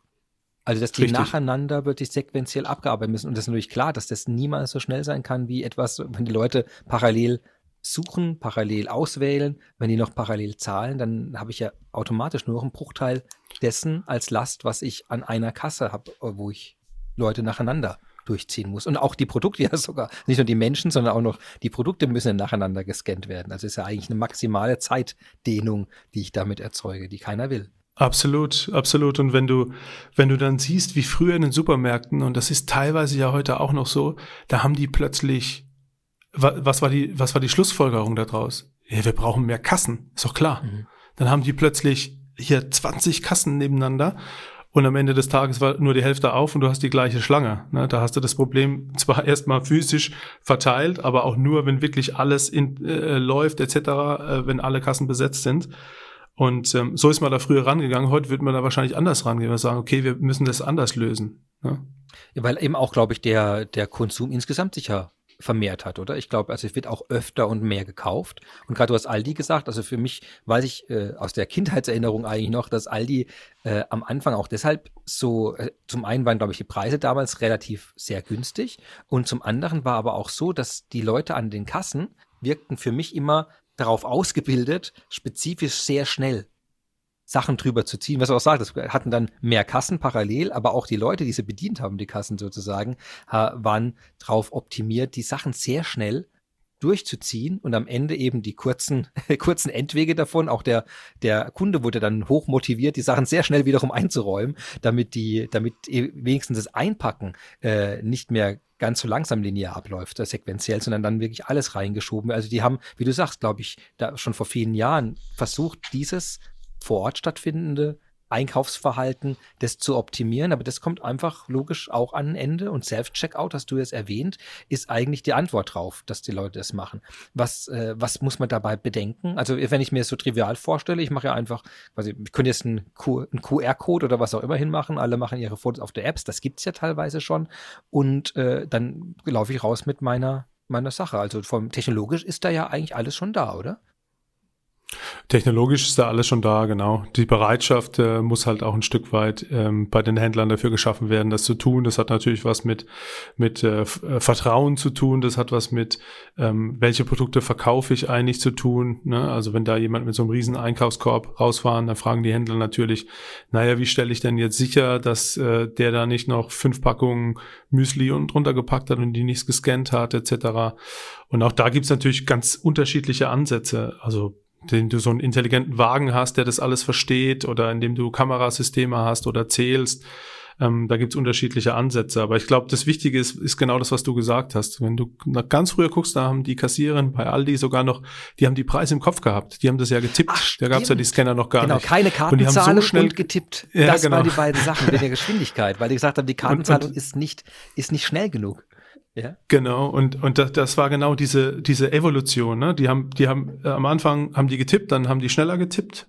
Also, dass die Richtig. nacheinander wirklich sequenziell abgearbeitet müssen. Und das ist natürlich klar, dass das niemals so schnell sein kann wie etwas, wenn die Leute parallel suchen, parallel auswählen. Wenn die noch parallel zahlen, dann habe ich ja automatisch nur noch einen Bruchteil dessen als Last, was ich an einer Kasse habe, wo ich Leute nacheinander durchziehen muss. Und auch die Produkte <laughs> ja sogar, nicht nur die Menschen, sondern auch noch die Produkte müssen nacheinander gescannt werden. Also ist ja eigentlich eine maximale Zeitdehnung, die ich damit erzeuge, die keiner will. Absolut, absolut. Und wenn du, wenn du dann siehst, wie früher in den Supermärkten, und das ist teilweise ja heute auch noch so, da haben die plötzlich, was war die, was war die Schlussfolgerung daraus? Ja, wir brauchen mehr Kassen, ist doch klar. Mhm. Dann haben die plötzlich hier 20 Kassen nebeneinander und am Ende des Tages war nur die Hälfte auf und du hast die gleiche Schlange. Ne? Da hast du das Problem <laughs> zwar erstmal physisch verteilt, aber auch nur, wenn wirklich alles in, äh, läuft etc., äh, wenn alle Kassen besetzt sind. Und ähm, so ist man da früher rangegangen. Heute wird man da wahrscheinlich anders rangehen. Wir sagen, okay, wir müssen das anders lösen. Ne? Ja, weil eben auch, glaube ich, der, der Konsum insgesamt sicher vermehrt hat, oder? Ich glaube, also es wird auch öfter und mehr gekauft. Und gerade du hast Aldi gesagt, also für mich weiß ich äh, aus der Kindheitserinnerung eigentlich noch, dass Aldi äh, am Anfang auch deshalb so, äh, zum einen waren, glaube ich, die Preise damals relativ sehr günstig und zum anderen war aber auch so, dass die Leute an den Kassen wirkten für mich immer darauf ausgebildet, spezifisch sehr schnell Sachen drüber zu ziehen. Was du auch sagst, hatten dann mehr Kassen parallel, aber auch die Leute, die sie bedient haben, die Kassen sozusagen, waren darauf optimiert, die Sachen sehr schnell durchzuziehen und am Ende eben die kurzen, <laughs> kurzen Endwege davon. Auch der, der Kunde wurde dann hoch motiviert, die Sachen sehr schnell wiederum einzuräumen, damit die, damit e, wenigstens das Einpacken äh, nicht mehr ganz so langsam linear abläuft, äh, sequenziell, sondern dann wirklich alles reingeschoben. Also die haben, wie du sagst, glaube ich, da schon vor vielen Jahren versucht, dieses vor Ort stattfindende Einkaufsverhalten, das zu optimieren. Aber das kommt einfach logisch auch an ein Ende. Und Self-Checkout, hast du jetzt erwähnt, ist eigentlich die Antwort drauf, dass die Leute das machen. Was, äh, was muss man dabei bedenken? Also, wenn ich mir das so trivial vorstelle, ich mache ja einfach, quasi, ich könnte jetzt einen, QR-Code oder was auch immer hinmachen. Alle machen ihre Fotos auf der Apps. Das gibt es ja teilweise schon. Und äh, dann laufe ich raus mit meiner, meiner Sache. Also, vom technologisch ist da ja eigentlich alles schon da, oder? Technologisch ist da alles schon da, genau. Die Bereitschaft äh, muss halt auch ein Stück weit ähm, bei den Händlern dafür geschaffen werden, das zu tun. Das hat natürlich was mit, mit äh, äh, Vertrauen zu tun. Das hat was mit, ähm, welche Produkte verkaufe ich eigentlich zu tun. Ne? Also wenn da jemand mit so einem riesen Einkaufskorb rausfahren, dann fragen die Händler natürlich, naja, wie stelle ich denn jetzt sicher, dass äh, der da nicht noch fünf Packungen Müsli und drunter gepackt hat und die nichts gescannt hat, etc. Und auch da gibt's natürlich ganz unterschiedliche Ansätze. Also indem du so einen intelligenten Wagen hast, der das alles versteht oder indem du Kamerasysteme hast oder zählst. Ähm, da gibt's unterschiedliche Ansätze. Aber ich glaube, das Wichtige ist, ist genau das, was du gesagt hast. Wenn du nach ganz früher guckst, da haben die Kassiererin bei Aldi sogar noch, die haben die Preise im Kopf gehabt. Die haben das ja getippt. Ach, da gab's ja die Scanner noch gar genau, nicht. Genau, keine Kartenzahlung und, so und getippt. Ja, das genau. waren die beiden Sachen mit der Geschwindigkeit, weil die gesagt haben, die Kartenzahlung <laughs> und, und, ist nicht, ist nicht schnell genug. Ja. Genau, und, und das, das war genau diese, diese Evolution. Ne? Die haben, die haben äh, am Anfang haben die getippt, dann haben die schneller getippt,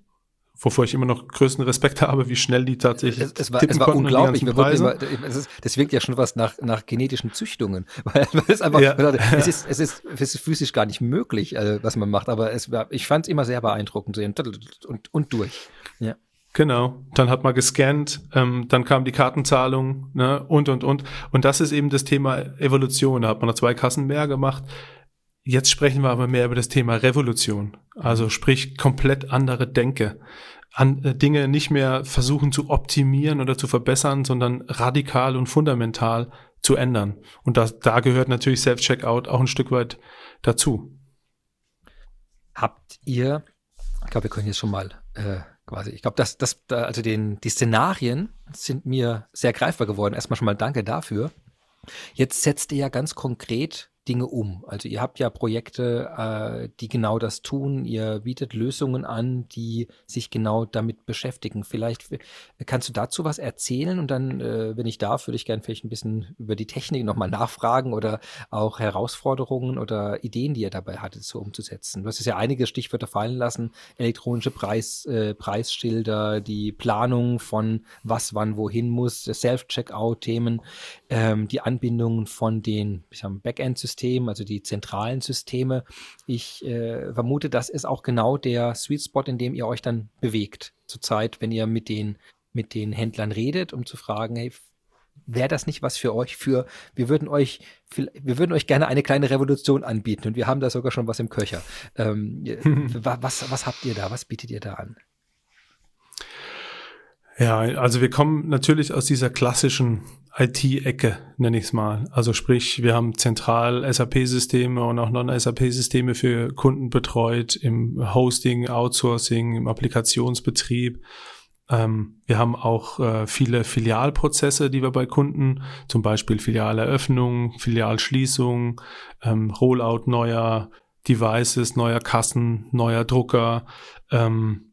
wovor ich immer noch größten Respekt <laughs> habe, wie schnell die tatsächlich es, es war, es war unglaublich. Immer, es ist, das wirkt ja schon was nach, nach genetischen Züchtungen. <laughs> Weil, weil es, einfach, ja. <laughs> es, ist, es, ist, es ist physisch gar nicht möglich, also, was man macht, aber es war, ich fand es immer sehr beeindruckend und, und, und durch. Ja. Genau, dann hat man gescannt, ähm, dann kam die Kartenzahlung ne, und, und, und. Und das ist eben das Thema Evolution. Da hat man noch zwei Kassen mehr gemacht. Jetzt sprechen wir aber mehr über das Thema Revolution. Also sprich komplett andere Denke. An, äh, Dinge nicht mehr versuchen zu optimieren oder zu verbessern, sondern radikal und fundamental zu ändern. Und das, da gehört natürlich Self-Checkout auch ein Stück weit dazu. Habt ihr, ich glaube, wir können jetzt schon mal äh, quasi. Ich glaube, dass das, also den, die Szenarien sind mir sehr greifbar geworden. Erstmal schon mal danke dafür. Jetzt setzt ihr ja ganz konkret Dinge um. Also ihr habt ja Projekte, äh, die genau das tun. Ihr bietet Lösungen an, die sich genau damit beschäftigen. Vielleicht kannst du dazu was erzählen und dann, äh, wenn ich darf, würde ich gerne vielleicht ein bisschen über die Technik nochmal nachfragen oder auch Herausforderungen oder Ideen, die ihr dabei hattet, so umzusetzen. Du hast es ja einige Stichwörter fallen lassen. Elektronische Preis, äh, Preisschilder, die Planung von was, wann, wohin muss, Self-Checkout-Themen, ähm, die Anbindung von den Backend-Systemen System, also die zentralen Systeme. Ich äh, vermute, das ist auch genau der Sweet Spot, in dem ihr euch dann bewegt. Zurzeit, wenn ihr mit den, mit den Händlern redet, um zu fragen, hey, wäre das nicht was für euch? Für wir würden euch, wir würden euch gerne eine kleine Revolution anbieten und wir haben da sogar schon was im Köcher. Ähm, <laughs> was, was habt ihr da? Was bietet ihr da an? Ja, also wir kommen natürlich aus dieser klassischen IT-Ecke, nenne ich es mal. Also sprich, wir haben zentral SAP-Systeme und auch Non-SAP-Systeme für Kunden betreut im Hosting, Outsourcing, im Applikationsbetrieb. Ähm, wir haben auch äh, viele Filialprozesse, die wir bei Kunden, zum Beispiel Filialeröffnung, Filialschließung, ähm, Rollout neuer Devices, neuer Kassen, neuer Drucker. Ähm,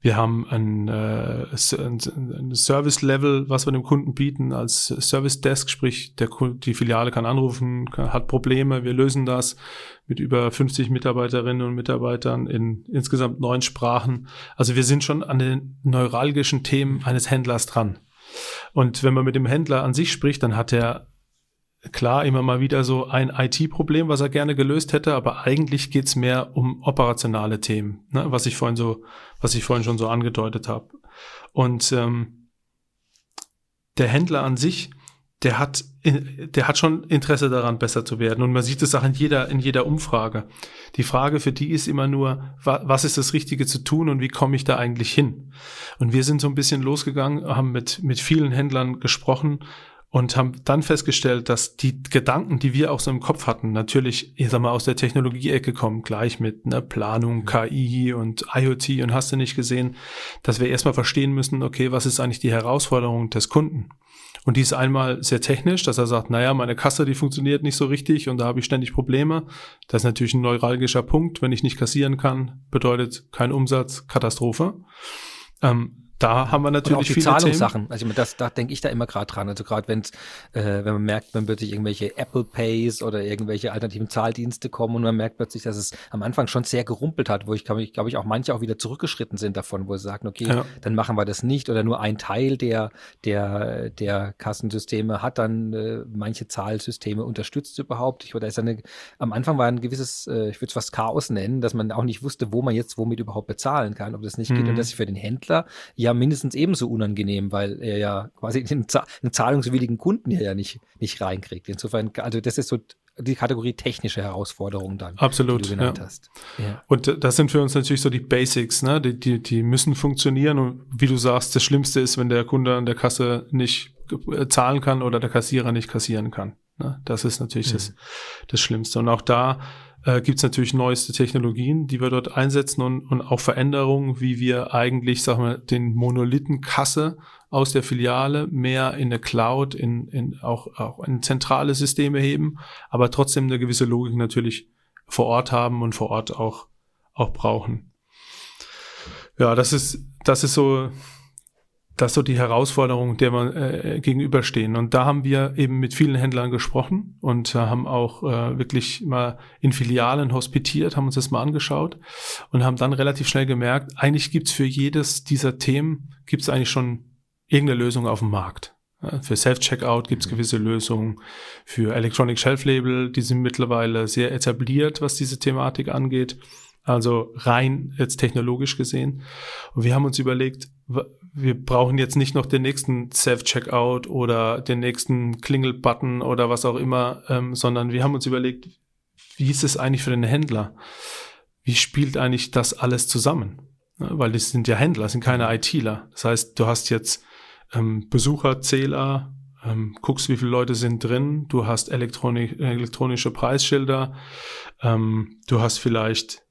wir haben ein, äh, ein Service-Level, was wir dem Kunden bieten als Service Desk, sprich der, die Filiale kann anrufen, kann, hat Probleme, wir lösen das mit über 50 Mitarbeiterinnen und Mitarbeitern in insgesamt neun Sprachen. Also wir sind schon an den neuralgischen Themen eines Händlers dran. Und wenn man mit dem Händler an sich spricht, dann hat er klar immer mal wieder so ein IT-Problem, was er gerne gelöst hätte, aber eigentlich geht's mehr um operationale Themen, ne, was ich vorhin so, was ich vorhin schon so angedeutet habe. Und ähm, der Händler an sich, der hat, der hat schon Interesse daran, besser zu werden. Und man sieht es auch in jeder, in jeder Umfrage. Die Frage für die ist immer nur, was ist das Richtige zu tun und wie komme ich da eigentlich hin? Und wir sind so ein bisschen losgegangen, haben mit, mit vielen Händlern gesprochen und haben dann festgestellt, dass die Gedanken, die wir auch so im Kopf hatten, natürlich, ich sag mal, aus der Technologie-Ecke kommen, gleich mit ne, Planung, KI und IoT und hast du nicht gesehen, dass wir erstmal verstehen müssen, okay, was ist eigentlich die Herausforderung des Kunden? Und die ist einmal sehr technisch, dass er sagt, naja, meine Kasse, die funktioniert nicht so richtig und da habe ich ständig Probleme. Das ist natürlich ein neuralgischer Punkt. Wenn ich nicht kassieren kann, bedeutet kein Umsatz, Katastrophe. Ähm, da haben wir natürlich und auch die viele Zahlungssachen. Themen. Also das, da denke ich da immer gerade dran. Also gerade wenn äh, wenn man merkt, man plötzlich irgendwelche Apple Pays oder irgendwelche alternativen Zahldienste kommen und man merkt plötzlich, dass es am Anfang schon sehr gerumpelt hat, wo ich glaube ich auch manche auch wieder zurückgeschritten sind davon, wo sie sagen, okay, ja. dann machen wir das nicht oder nur ein Teil der der der Kassensysteme hat dann äh, manche Zahlsysteme unterstützt überhaupt. Ich, da ist eine, am Anfang war ein gewisses, äh, ich würde es fast Chaos nennen, dass man auch nicht wusste, wo man jetzt womit überhaupt bezahlen kann, ob das nicht mhm. geht und dass ich für den Händler ja ja mindestens ebenso unangenehm, weil er ja quasi den, den zahlungswilligen Kunden ja nicht, nicht reinkriegt. Insofern, also das ist so die Kategorie technische Herausforderungen dann. Absolut. Die du genannt ja. hast. Ja. Und das sind für uns natürlich so die Basics, ne? Die, die, die müssen funktionieren. Und wie du sagst, das Schlimmste ist, wenn der Kunde an der Kasse nicht äh, zahlen kann oder der Kassierer nicht kassieren kann. Ne? Das ist natürlich mhm. das, das Schlimmste. Und auch da äh, gibt es natürlich neueste Technologien, die wir dort einsetzen und, und auch Veränderungen, wie wir eigentlich, sagen wir, den Monolithen aus der Filiale mehr in der Cloud, in, in auch, auch in zentrale Systeme heben, aber trotzdem eine gewisse Logik natürlich vor Ort haben und vor Ort auch, auch brauchen. Ja, das ist, das ist so das ist so die Herausforderung, der wir äh, gegenüberstehen. Und da haben wir eben mit vielen Händlern gesprochen und äh, haben auch äh, wirklich mal in Filialen hospitiert, haben uns das mal angeschaut und haben dann relativ schnell gemerkt, eigentlich gibt's für jedes dieser Themen, gibt's eigentlich schon irgendeine Lösung auf dem Markt. Ja, für Self-Checkout gibt's mhm. gewisse Lösungen. Für Electronic Shelf Label, die sind mittlerweile sehr etabliert, was diese Thematik angeht. Also rein jetzt technologisch gesehen. Und wir haben uns überlegt, wir brauchen jetzt nicht noch den nächsten Self-Checkout oder den nächsten Klingel-Button oder was auch immer, ähm, sondern wir haben uns überlegt, wie ist es eigentlich für den Händler? Wie spielt eigentlich das alles zusammen? Weil das sind ja Händler, sind keine ITler. Das heißt, du hast jetzt ähm, Besucherzähler, ähm, guckst, wie viele Leute sind drin, du hast elektronisch, elektronische Preisschilder, ähm, du hast vielleicht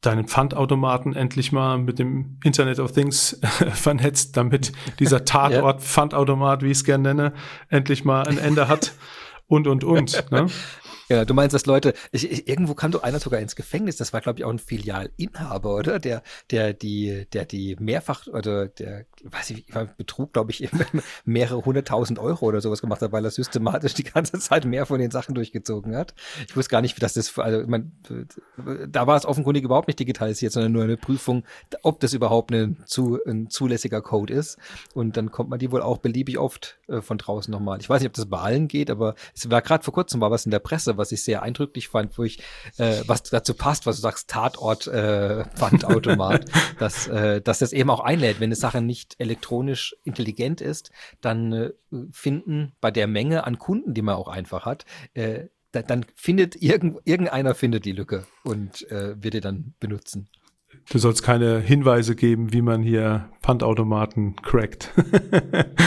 deinen Pfandautomaten endlich mal mit dem Internet of Things <laughs> vernetzt, damit dieser <laughs> Tatort-Pfandautomat, wie ich es gerne nenne, endlich mal ein Ende hat und, und, und. Ne? <laughs> Ja, du meinst, dass Leute, ich, ich, irgendwo kam doch einer sogar ins Gefängnis, das war, glaube ich, auch ein Filialinhaber, oder? Der, der, die, der die mehrfach, oder der, weiß ich, Betrug, glaube ich, <laughs> mehrere hunderttausend Euro oder sowas gemacht hat, weil er systematisch die ganze Zeit mehr von den Sachen durchgezogen hat. Ich wusste gar nicht, wie das also, ich mein, da war es offenkundig überhaupt nicht digitalisiert, sondern nur eine Prüfung, ob das überhaupt ein, zu, ein zulässiger Code ist. Und dann kommt man die wohl auch beliebig oft äh, von draußen nochmal. Ich weiß nicht, ob das bei allen geht, aber es war gerade vor kurzem war was in der Presse, was ich sehr eindrücklich fand, wo ich, äh, was dazu passt, was du sagst, Tatort, äh, Pfandautomat, <laughs> dass, äh, dass das eben auch einlädt, wenn eine Sache nicht elektronisch intelligent ist, dann äh, finden bei der Menge an Kunden, die man auch einfach hat, äh, dann findet irgend, irgendeiner findet die Lücke und äh, wird die dann benutzen. Du sollst keine Hinweise geben, wie man hier Pfandautomaten crackt.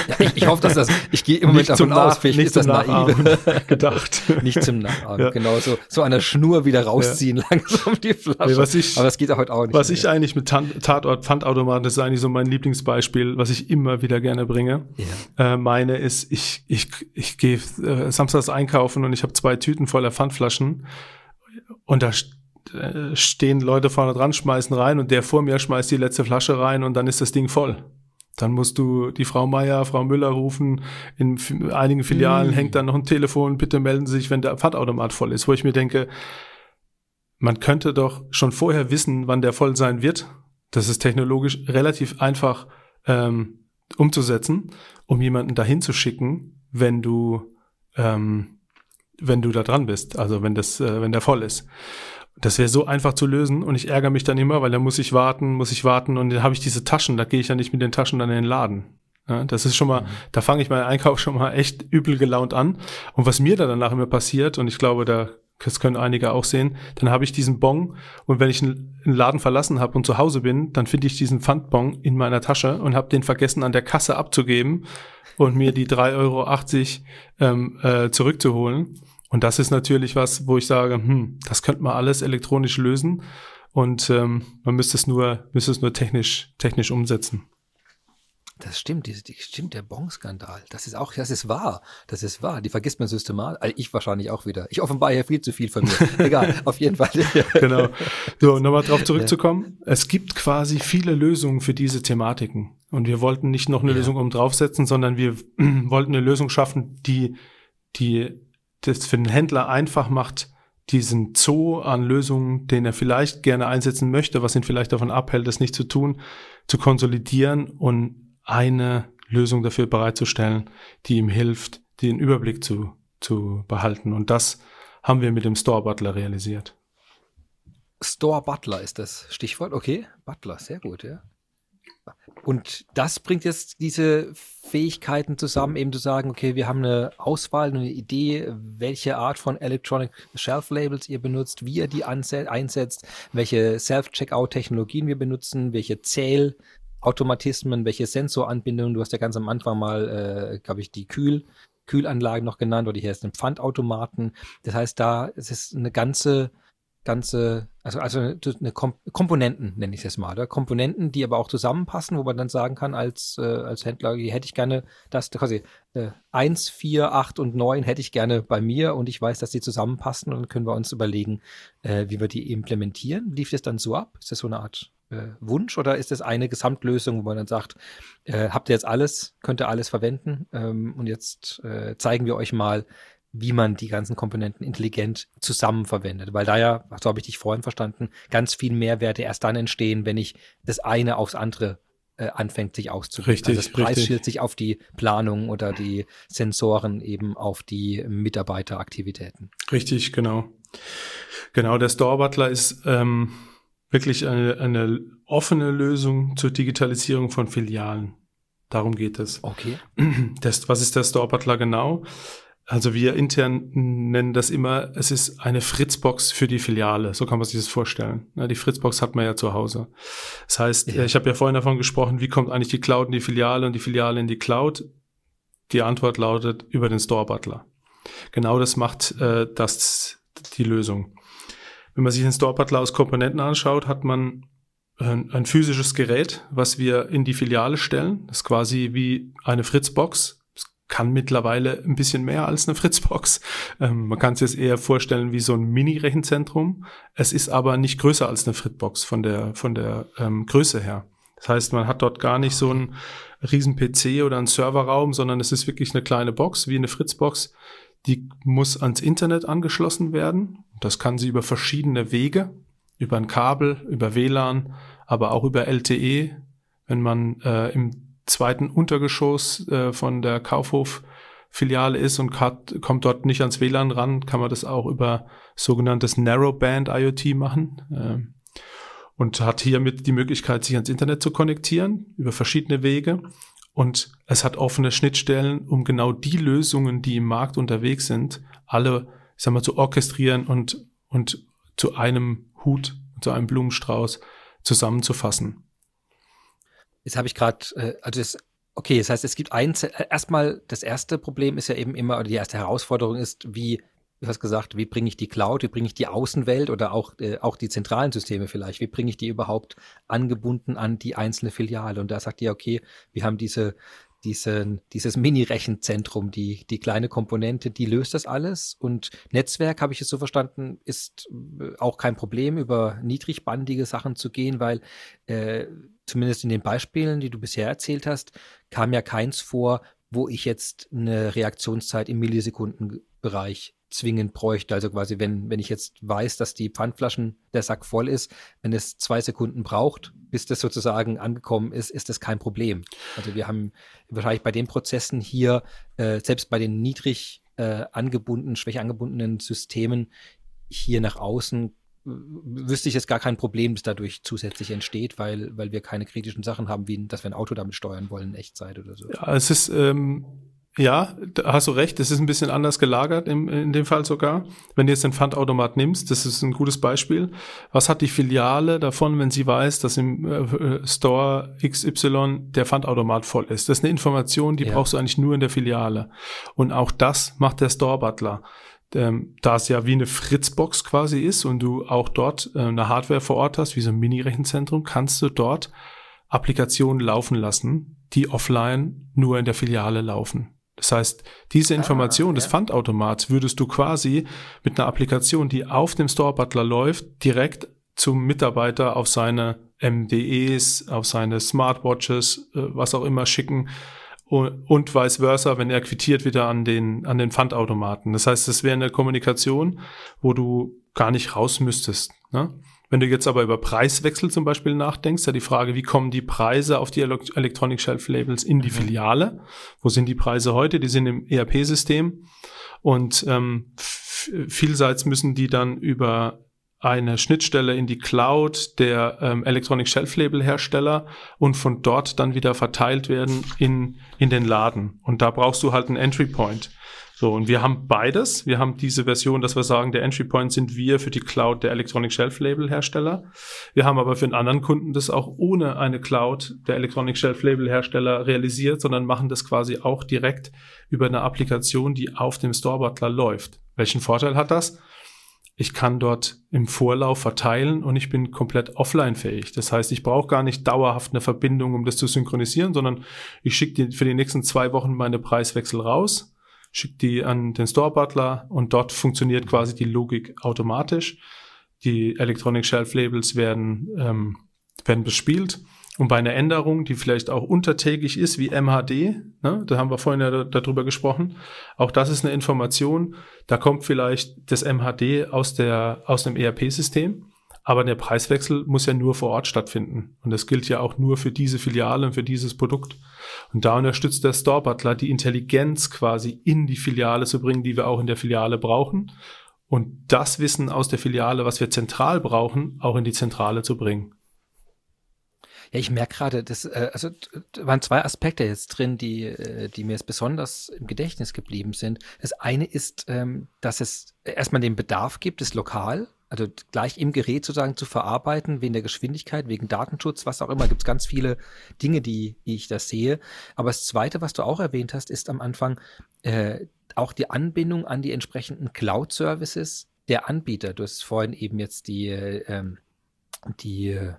Ja, ich, ich, hoffe, dass das, ich gehe im Moment davon aus, vielleicht ist das naiv. <laughs> gedacht. nicht zum Nachahmen, ja. genau, so, so an der Schnur wieder rausziehen ja. <laughs> langsam die Flasche. was ich, Aber das geht auch heute auch nicht. Was mehr. ich eigentlich mit Tatort Pfandautomaten, das ist eigentlich so mein Lieblingsbeispiel, was ich immer wieder gerne bringe. Ja. Äh, meine ist, ich, ich, ich gehe äh, samstags einkaufen und ich habe zwei Tüten voller Pfandflaschen und da äh, stehen Leute vorne dran, schmeißen rein und der vor mir schmeißt die letzte Flasche rein und dann ist das Ding voll. Dann musst du die Frau Meier, Frau Müller rufen. In einigen Filialen mm. hängt dann noch ein Telefon. Bitte melden Sie sich, wenn der Pfandautomat voll ist. Wo ich mir denke, man könnte doch schon vorher wissen, wann der voll sein wird. Das ist technologisch relativ einfach ähm, umzusetzen, um jemanden dahin zu schicken, wenn du ähm, wenn du da dran bist, also wenn das, äh, wenn der voll ist. Das wäre so einfach zu lösen und ich ärgere mich dann immer, weil da muss ich warten, muss ich warten und dann habe ich diese Taschen, da gehe ich ja nicht mit den Taschen dann in den Laden. Ja, das ist schon mal, mhm. da fange ich meinen Einkauf schon mal echt übel gelaunt an. Und was mir da danach immer passiert, und ich glaube, da das können einige auch sehen, dann habe ich diesen Bon und wenn ich einen Laden verlassen habe und zu Hause bin, dann finde ich diesen Pfandbon in meiner Tasche und habe den vergessen an der Kasse abzugeben und mir die 3,80 Euro ähm, äh, zurückzuholen. Und das ist natürlich was, wo ich sage, hm, das könnte man alles elektronisch lösen und ähm, man müsste es nur, müsste es nur technisch, technisch umsetzen. Das stimmt, die, die, stimmt, der Bon-Skandal. Das ist auch, das ist wahr. Das ist wahr. Die vergisst man systematisch. Also ich wahrscheinlich auch wieder. Ich offenbar ja viel zu viel von mir. <laughs> Egal, auf jeden Fall. genau. So, nochmal drauf zurückzukommen. Ja. Es gibt quasi viele Lösungen für diese Thematiken. Und wir wollten nicht noch eine ja. Lösung um draufsetzen, sondern wir <clears throat> wollten eine Lösung schaffen, die, die das für den Händler einfach macht, diesen Zoo an Lösungen, den er vielleicht gerne einsetzen möchte, was ihn vielleicht davon abhält, das nicht zu tun, zu konsolidieren und eine Lösung dafür bereitzustellen, die ihm hilft, den Überblick zu, zu behalten. Und das haben wir mit dem Store Butler realisiert. Store Butler ist das Stichwort. Okay, Butler, sehr gut, ja. Und das bringt jetzt diese Fähigkeiten zusammen, eben zu sagen, okay, wir haben eine Auswahl, eine Idee, welche Art von Electronic Shelf Labels ihr benutzt, wie ihr die einsetzt, welche Self-Checkout-Technologien wir benutzen, welche Zählautomatismen, welche Sensoranbindungen. Du hast ja ganz am Anfang mal, äh, glaube ich, die Kühl Kühlanlagen noch genannt oder hier ist ein Pfandautomaten. Das heißt, da ist es eine ganze ganze, also, also eine Kom Komponenten, nenne ich es mal, oder? Komponenten, die aber auch zusammenpassen, wo man dann sagen kann, als, äh, als Händler, hätte ich gerne das, quasi äh, 1, 4, 8 und 9 hätte ich gerne bei mir und ich weiß, dass die zusammenpassen und dann können wir uns überlegen, äh, wie wir die implementieren. Lief das dann so ab? Ist das so eine Art äh, Wunsch oder ist das eine Gesamtlösung, wo man dann sagt, äh, habt ihr jetzt alles, könnt ihr alles verwenden ähm, und jetzt äh, zeigen wir euch mal, wie man die ganzen Komponenten intelligent zusammen verwendet. Weil da ja, so habe ich dich vorhin verstanden, ganz viel Mehrwerte erst dann entstehen, wenn ich das eine aufs andere äh, anfängt, sich auszurichten. Richtig, also das Preisschild sich auf die Planung oder die Sensoren eben auf die Mitarbeiteraktivitäten. Richtig, genau. Genau, der Store Butler ist ähm, wirklich eine, eine offene Lösung zur Digitalisierung von Filialen. Darum geht es. Okay. <clears throat> Das, was ist der Store Butler genau? Also wir intern nennen das immer, es ist eine Fritzbox für die Filiale. So kann man sich das vorstellen. die Fritzbox hat man ja zu Hause. Das heißt, ja. ich habe ja vorhin davon gesprochen, wie kommt eigentlich die Cloud in die Filiale und die Filiale in die Cloud? Die Antwort lautet über den Store Butler. Genau das macht äh, das die Lösung. Wenn man sich den Store Butler aus Komponenten anschaut, hat man ein, ein physisches Gerät, was wir in die Filiale stellen. Das ist quasi wie eine Fritzbox, kann mittlerweile ein bisschen mehr als eine Fritzbox. Ähm, man kann es jetzt eher vorstellen wie so ein Mini-Rechenzentrum. Es ist aber nicht größer als eine Fritzbox von der, von der ähm, Größe her. Das heißt, man hat dort gar nicht so einen riesen PC oder einen Serverraum, sondern es ist wirklich eine kleine Box, wie eine Fritzbox. Die muss ans Internet angeschlossen werden. Das kann sie über verschiedene Wege, über ein Kabel, über WLAN, aber auch über LTE. Wenn man äh, im zweiten Untergeschoss äh, von der Kaufhof Filiale ist und hat, kommt dort nicht ans WLAN ran, kann man das auch über sogenanntes Narrowband IoT machen. Ähm, und hat hiermit die Möglichkeit, sich ans Internet zu konnektieren über verschiedene Wege. Und es hat offene Schnittstellen, um genau die Lösungen, die im Markt unterwegs sind, alle, ich sag mal, zu orchestrieren und, und zu einem Hut, zu einem Blumenstrauß zusammenzufassen. Jetzt habe ich gerade, äh, also das, okay, das heißt, es gibt ein, erstmal, das erste Problem ist ja eben immer, oder die erste Herausforderung ist, wie du hast gesagt, wie bringe ich die Cloud, wie bringe ich die Außenwelt oder auch, äh, auch die zentralen Systeme vielleicht, wie bringe ich die überhaupt angebunden an die einzelne Filiale? Und da sagt ihr, okay, wir haben diese, diesen, dieses Mini-Rechenzentrum, die, die kleine Komponente, die löst das alles. Und Netzwerk, habe ich es so verstanden, ist äh, auch kein Problem, über niedrigbandige Sachen zu gehen, weil äh, zumindest in den Beispielen, die du bisher erzählt hast, kam ja keins vor, wo ich jetzt eine Reaktionszeit im Millisekundenbereich zwingend bräuchte. Also quasi, wenn, wenn ich jetzt weiß, dass die Pfandflaschen, der Sack voll ist, wenn es zwei Sekunden braucht, bis das sozusagen angekommen ist, ist das kein Problem. Also wir haben wahrscheinlich bei den Prozessen hier, äh, selbst bei den niedrig äh, angebundenen, schwächer angebundenen Systemen hier nach außen wüsste ich jetzt gar kein Problem, das dadurch zusätzlich entsteht, weil, weil wir keine kritischen Sachen haben, wie dass wir ein Auto damit steuern wollen in Echtzeit oder so. Ja, es ist ähm, ja, da hast du recht, es ist ein bisschen anders gelagert im, in dem Fall sogar. Wenn du jetzt den Pfandautomat nimmst, das ist ein gutes Beispiel. Was hat die Filiale davon, wenn sie weiß, dass im äh, Store XY der Pfandautomat voll ist? Das ist eine Information, die ja. brauchst du eigentlich nur in der Filiale. Und auch das macht der Store Butler. Ähm, da es ja wie eine Fritzbox quasi ist und du auch dort äh, eine Hardware vor Ort hast, wie so ein Mini-Rechenzentrum, kannst du dort Applikationen laufen lassen, die offline nur in der Filiale laufen. Das heißt, diese ah, Information ah, des Pfandautomats würdest du quasi mit einer Applikation, die auf dem Store Butler läuft, direkt zum Mitarbeiter auf seine MDEs, auf seine Smartwatches, äh, was auch immer schicken und, und vice versa, wenn er quittiert wieder an den, an den Pfandautomaten. Das heißt, es wäre eine Kommunikation, wo du gar nicht raus müsstest. Ne? Wenn du jetzt aber über Preiswechsel zum Beispiel nachdenkst, ja die Frage, wie kommen die Preise auf die Electronic Shelf Labels in die mhm. Filiale? Wo sind die Preise heute? Die sind im ERP-System. Und ähm, vielseits müssen die dann über eine Schnittstelle in die Cloud der ähm, Electronic Shelf Label Hersteller und von dort dann wieder verteilt werden in, in den Laden. Und da brauchst du halt einen Entry Point. So, und wir haben beides. Wir haben diese Version, dass wir sagen, der Entry Point sind wir für die Cloud der Electronic Shelf Label Hersteller. Wir haben aber für einen anderen Kunden das auch ohne eine Cloud der Electronic Shelf Label Hersteller realisiert, sondern machen das quasi auch direkt über eine Applikation, die auf dem Store Butler läuft. Welchen Vorteil hat das? Ich kann dort im Vorlauf verteilen und ich bin komplett offline fähig. Das heißt, ich brauche gar nicht dauerhaft eine Verbindung, um das zu synchronisieren, sondern ich schicke für die nächsten zwei Wochen meine Preiswechsel raus schickt die an den Store Butler und dort funktioniert quasi die Logik automatisch. Die Electronic Shelf Labels werden, ähm, werden bespielt. Und bei einer Änderung, die vielleicht auch untertägig ist, wie MHD, ne, da haben wir vorhin ja darüber gesprochen, auch das ist eine Information, da kommt vielleicht das MHD aus, der, aus dem ERP-System aber der Preiswechsel muss ja nur vor Ort stattfinden. Und das gilt ja auch nur für diese Filiale und für dieses Produkt. Und da unterstützt der Store Butler die Intelligenz quasi in die Filiale zu bringen, die wir auch in der Filiale brauchen. Und das Wissen aus der Filiale, was wir zentral brauchen, auch in die Zentrale zu bringen. Ja, ich merke gerade, das, äh, also da waren zwei Aspekte jetzt drin, die, äh, die mir jetzt besonders im Gedächtnis geblieben sind. Das eine ist, ähm, dass es erstmal den Bedarf gibt, das lokal, also gleich im Gerät sozusagen zu verarbeiten, wegen der Geschwindigkeit, wegen Datenschutz, was auch immer, gibt es ganz viele Dinge, die, die ich da sehe. Aber das Zweite, was du auch erwähnt hast, ist am Anfang äh, auch die Anbindung an die entsprechenden Cloud-Services der Anbieter. Du hast vorhin eben jetzt die, äh, ähm, die, äh,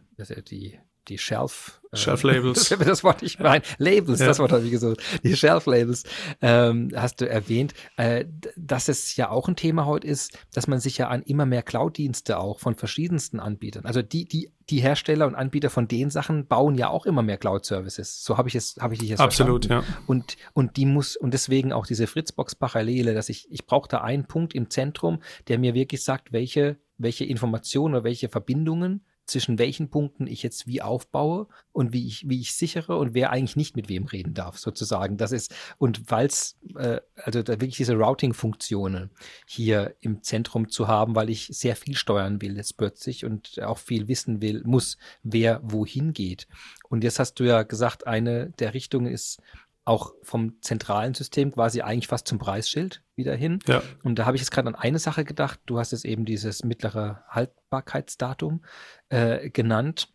die die Shelf äh, Shelf Labels. <laughs> das Wort nicht rein. Labels, ja. das Wort habe ich gesagt. Die Shelf Labels ähm, hast du erwähnt, äh, dass es ja auch ein Thema heute ist, dass man sich ja an immer mehr Cloud-Dienste auch von verschiedensten Anbietern, also die, die, die Hersteller und Anbieter von den Sachen bauen ja auch immer mehr Cloud-Services. So habe ich es, habe ich dich jetzt Absolut, verstanden. ja. Und, und die muss, und deswegen auch diese Fritzbox-Parallele, dass ich, ich brauche da einen Punkt im Zentrum, der mir wirklich sagt, welche, welche Informationen oder welche Verbindungen zwischen welchen Punkten ich jetzt wie aufbaue und wie ich, wie ich sichere und wer eigentlich nicht mit wem reden darf, sozusagen. Das ist, und weil es, äh, also da wirklich diese Routing-Funktionen hier im Zentrum zu haben, weil ich sehr viel steuern will jetzt plötzlich und auch viel wissen will, muss, wer wohin geht. Und jetzt hast du ja gesagt, eine der Richtungen ist auch vom zentralen System quasi eigentlich fast zum Preisschild wieder hin. Ja. Und da habe ich jetzt gerade an eine Sache gedacht. Du hast jetzt eben dieses mittlere Haltbarkeitsdatum äh, genannt.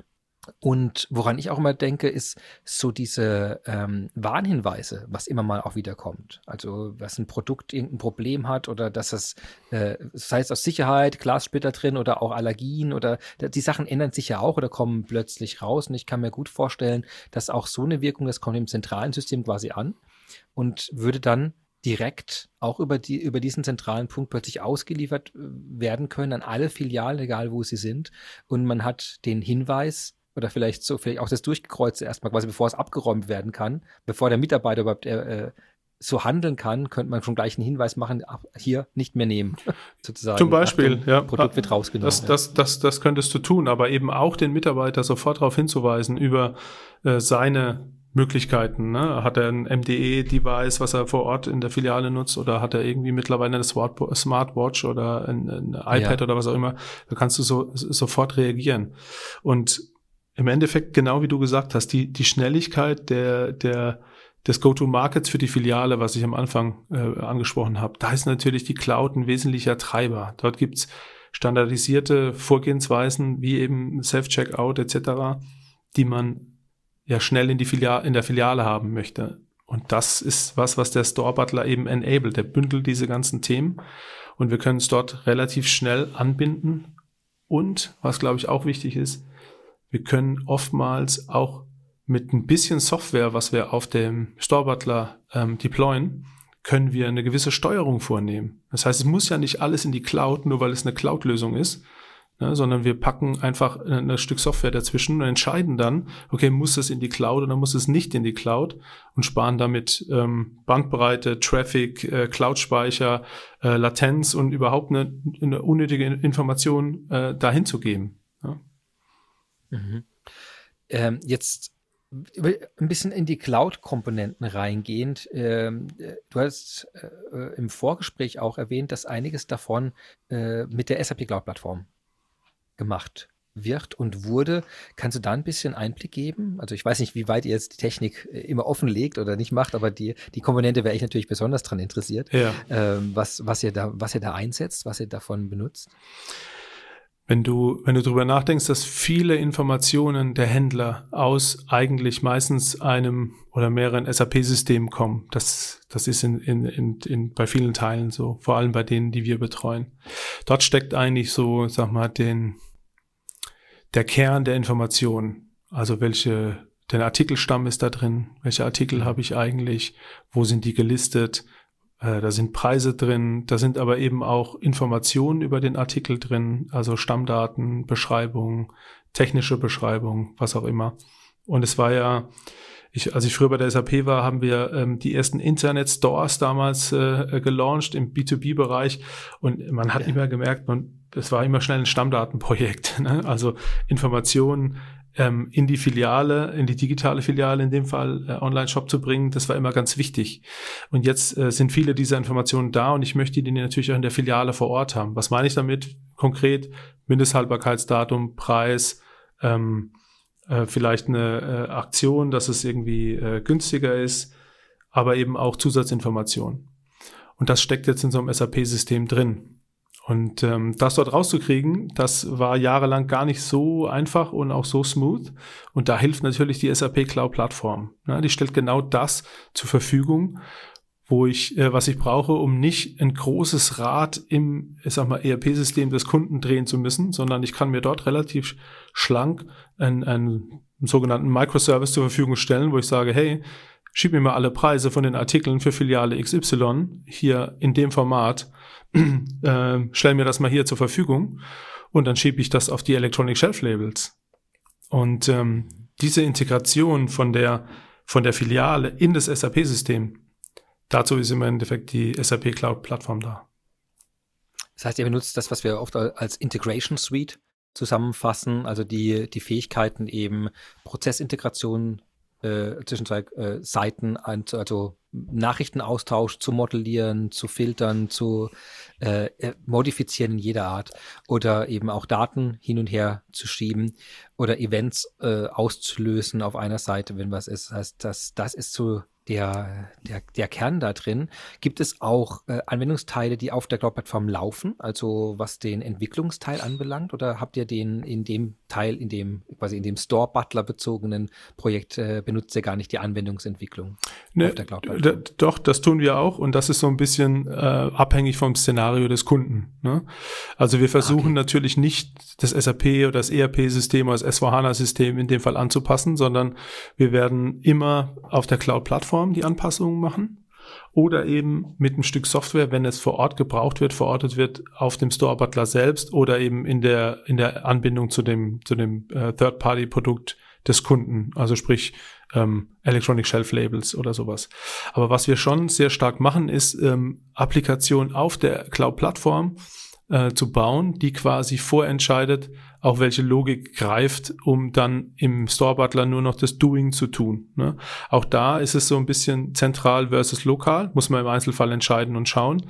Und woran ich auch immer denke, ist so diese ähm, Warnhinweise, was immer mal auch wieder kommt. Also, was ein Produkt irgendein Problem hat oder dass es, äh, sei es aus Sicherheit, Glassplitter drin oder auch Allergien oder die Sachen ändern sich ja auch oder kommen plötzlich raus. Und ich kann mir gut vorstellen, dass auch so eine Wirkung, das kommt im zentralen System quasi an und würde dann direkt auch über, die, über diesen zentralen Punkt plötzlich ausgeliefert äh, werden können an alle Filialen, egal wo sie sind. Und man hat den Hinweis, oder vielleicht so, vielleicht auch das Durchgekreuze erstmal, quasi bevor es abgeräumt werden kann, bevor der Mitarbeiter überhaupt äh, äh so handeln kann, könnte man schon gleich einen Hinweis machen, ach, hier nicht mehr nehmen, <laughs> sozusagen. Zum Beispiel, ja. Produkt wird rausgenommen. Das, das, das, das könntest du tun, aber eben auch den Mitarbeiter sofort darauf hinzuweisen über äh, seine Möglichkeiten. Ne? Hat er ein MDE-Device, was er vor Ort in der Filiale nutzt, oder hat er irgendwie mittlerweile eine Smartwatch oder ein, ein iPad ja. oder was auch immer? Da kannst du so, sofort reagieren. Und im Endeffekt, genau wie du gesagt hast, die, die Schnelligkeit der, der, des Go-to-Markets für die Filiale, was ich am Anfang äh, angesprochen habe, da ist natürlich die Cloud ein wesentlicher Treiber. Dort gibt's standardisierte Vorgehensweisen wie eben Self-Checkout etc., die man ja schnell in, die Filiale, in der Filiale haben möchte. Und das ist was, was der Store Butler eben enabled. Der bündelt diese ganzen Themen und wir können es dort relativ schnell anbinden. Und was glaube ich auch wichtig ist, wir können oftmals auch mit ein bisschen Software, was wir auf dem Store Butler ähm, deployen, können wir eine gewisse Steuerung vornehmen. Das heißt, es muss ja nicht alles in die Cloud, nur weil es eine Cloud-Lösung ist, ne, sondern wir packen einfach ein, ein, Stück Software dazwischen und entscheiden dann, okay, muss es in die Cloud oder muss es nicht in die Cloud und sparen damit ähm, Bandbreite, Traffic, äh, Cloud-Speicher, äh, Latenz und überhaupt eine, eine unnötige Information äh, dahin zu geben. Ja. Mhm. Ähm, jetzt ein bisschen in die Cloud-Komponenten reingehend. Ähm, du hast äh, im Vorgespräch auch erwähnt, dass einiges davon äh, mit der SAP Cloud-Plattform gemacht wird und wurde. Kannst du da ein bisschen Einblick geben? Also ich weiß nicht, wie weit ihr jetzt die Technik äh, immer offenlegt oder nicht macht, aber die, die Komponente wäre ich natürlich besonders daran interessiert, ja. ähm, was, was, ihr da, was ihr da einsetzt, was ihr davon benutzt. Wenn du, wenn du darüber nachdenkst, dass viele Informationen der Händler aus eigentlich meistens einem oder mehreren SAP-Systemen kommen, das, das ist in, in, in, in, bei vielen Teilen so, vor allem bei denen, die wir betreuen. Dort steckt eigentlich so, sag mal, den, der Kern der Informationen. Also welche, der Artikelstamm ist da drin, welche Artikel habe ich eigentlich, wo sind die gelistet, da sind Preise drin, da sind aber eben auch Informationen über den Artikel drin, also Stammdaten, Beschreibung, technische Beschreibung, was auch immer. Und es war ja, ich, als ich früher bei der SAP war, haben wir ähm, die ersten Internet-Stores damals äh, gelauncht im B2B-Bereich und man hat ja. immer gemerkt, man, es war immer schnell ein Stammdatenprojekt. <laughs> Ne? Also Informationen ähm, in die Filiale, in die digitale Filiale in dem Fall äh, Online-Shop zu bringen, das war immer ganz wichtig. Und jetzt äh, sind viele dieser Informationen da und ich möchte die natürlich auch in der Filiale vor Ort haben. Was meine ich damit konkret? Mindesthaltbarkeitsdatum, Preis, ähm, äh, vielleicht eine äh, Aktion, dass es irgendwie äh, günstiger ist, aber eben auch Zusatzinformationen. Und das steckt jetzt in so einem SAP-System drin. Und ähm, das dort rauszukriegen, das war jahrelang gar nicht so einfach und auch so smooth. Und da hilft natürlich die SAP Cloud Plattform. Ja, die stellt genau das zur Verfügung, wo ich, äh, was ich brauche, um nicht ein großes Rad im, ich sag mal, ERP-System des Kunden drehen zu müssen, sondern ich kann mir dort relativ schlank einen, einen sogenannten Microservice zur Verfügung stellen, wo ich sage, hey, schieb mir mal alle Preise von den Artikeln für Filiale XY hier in dem Format <clears throat> äh, stell mir das mal hier zur Verfügung und dann schiebe ich das auf die Electronic Shelf Labels. Und ähm, diese Integration von der, von der Filiale in das SAP-System, dazu ist im Endeffekt die SAP Cloud Plattform da. Das heißt, ihr benutzt das, was wir oft als Integration Suite zusammenfassen, also die, die Fähigkeiten eben Prozessintegration äh, zwischen zwei äh, Seiten, also Nachrichtenaustausch zu modellieren, zu filtern, zu äh, äh, modifizieren in jeder Art oder eben auch Daten hin und her zu schieben oder Events äh, auszulösen auf einer Seite, wenn was ist. Das heißt, das, das ist so der, der, der Kern da drin. Gibt es auch äh, Anwendungsteile, die auf der Cloud-Plattform laufen, also was den Entwicklungsteil anbelangt? Oder habt ihr den in dem Teil, in dem quasi in dem Store-Butler bezogenen Projekt äh, benutzt ihr gar nicht die Anwendungsentwicklung ne, auf der Cloud-Plattform? Doch, das tun wir auch und das ist so ein bisschen äh, abhängig vom Szenario des Kunden. Ne? Also wir versuchen okay. natürlich nicht das SAP oder das ERP-System oder das S4HANA-System in dem Fall anzupassen, sondern wir werden immer auf der Cloud-Plattform Plattform die Anpassungen machen oder eben mit einem Stück Software, wenn es vor Ort gebraucht wird, verortet wird auf dem Store Butler selbst oder eben in der, in der Anbindung zu dem, zu dem äh, Third-Party-Produkt des Kunden, also sprich ähm, Electronic Shelf Labels oder sowas. Aber was wir schon sehr stark machen, ist ähm, Applikation auf der Cloud-Plattform äh, zu bauen, die quasi vorentscheidet, auch welche Logik greift, um dann im Store Butler nur noch das Doing zu tun. Ne? Auch da ist es so ein bisschen zentral versus lokal, muss man im Einzelfall entscheiden und schauen.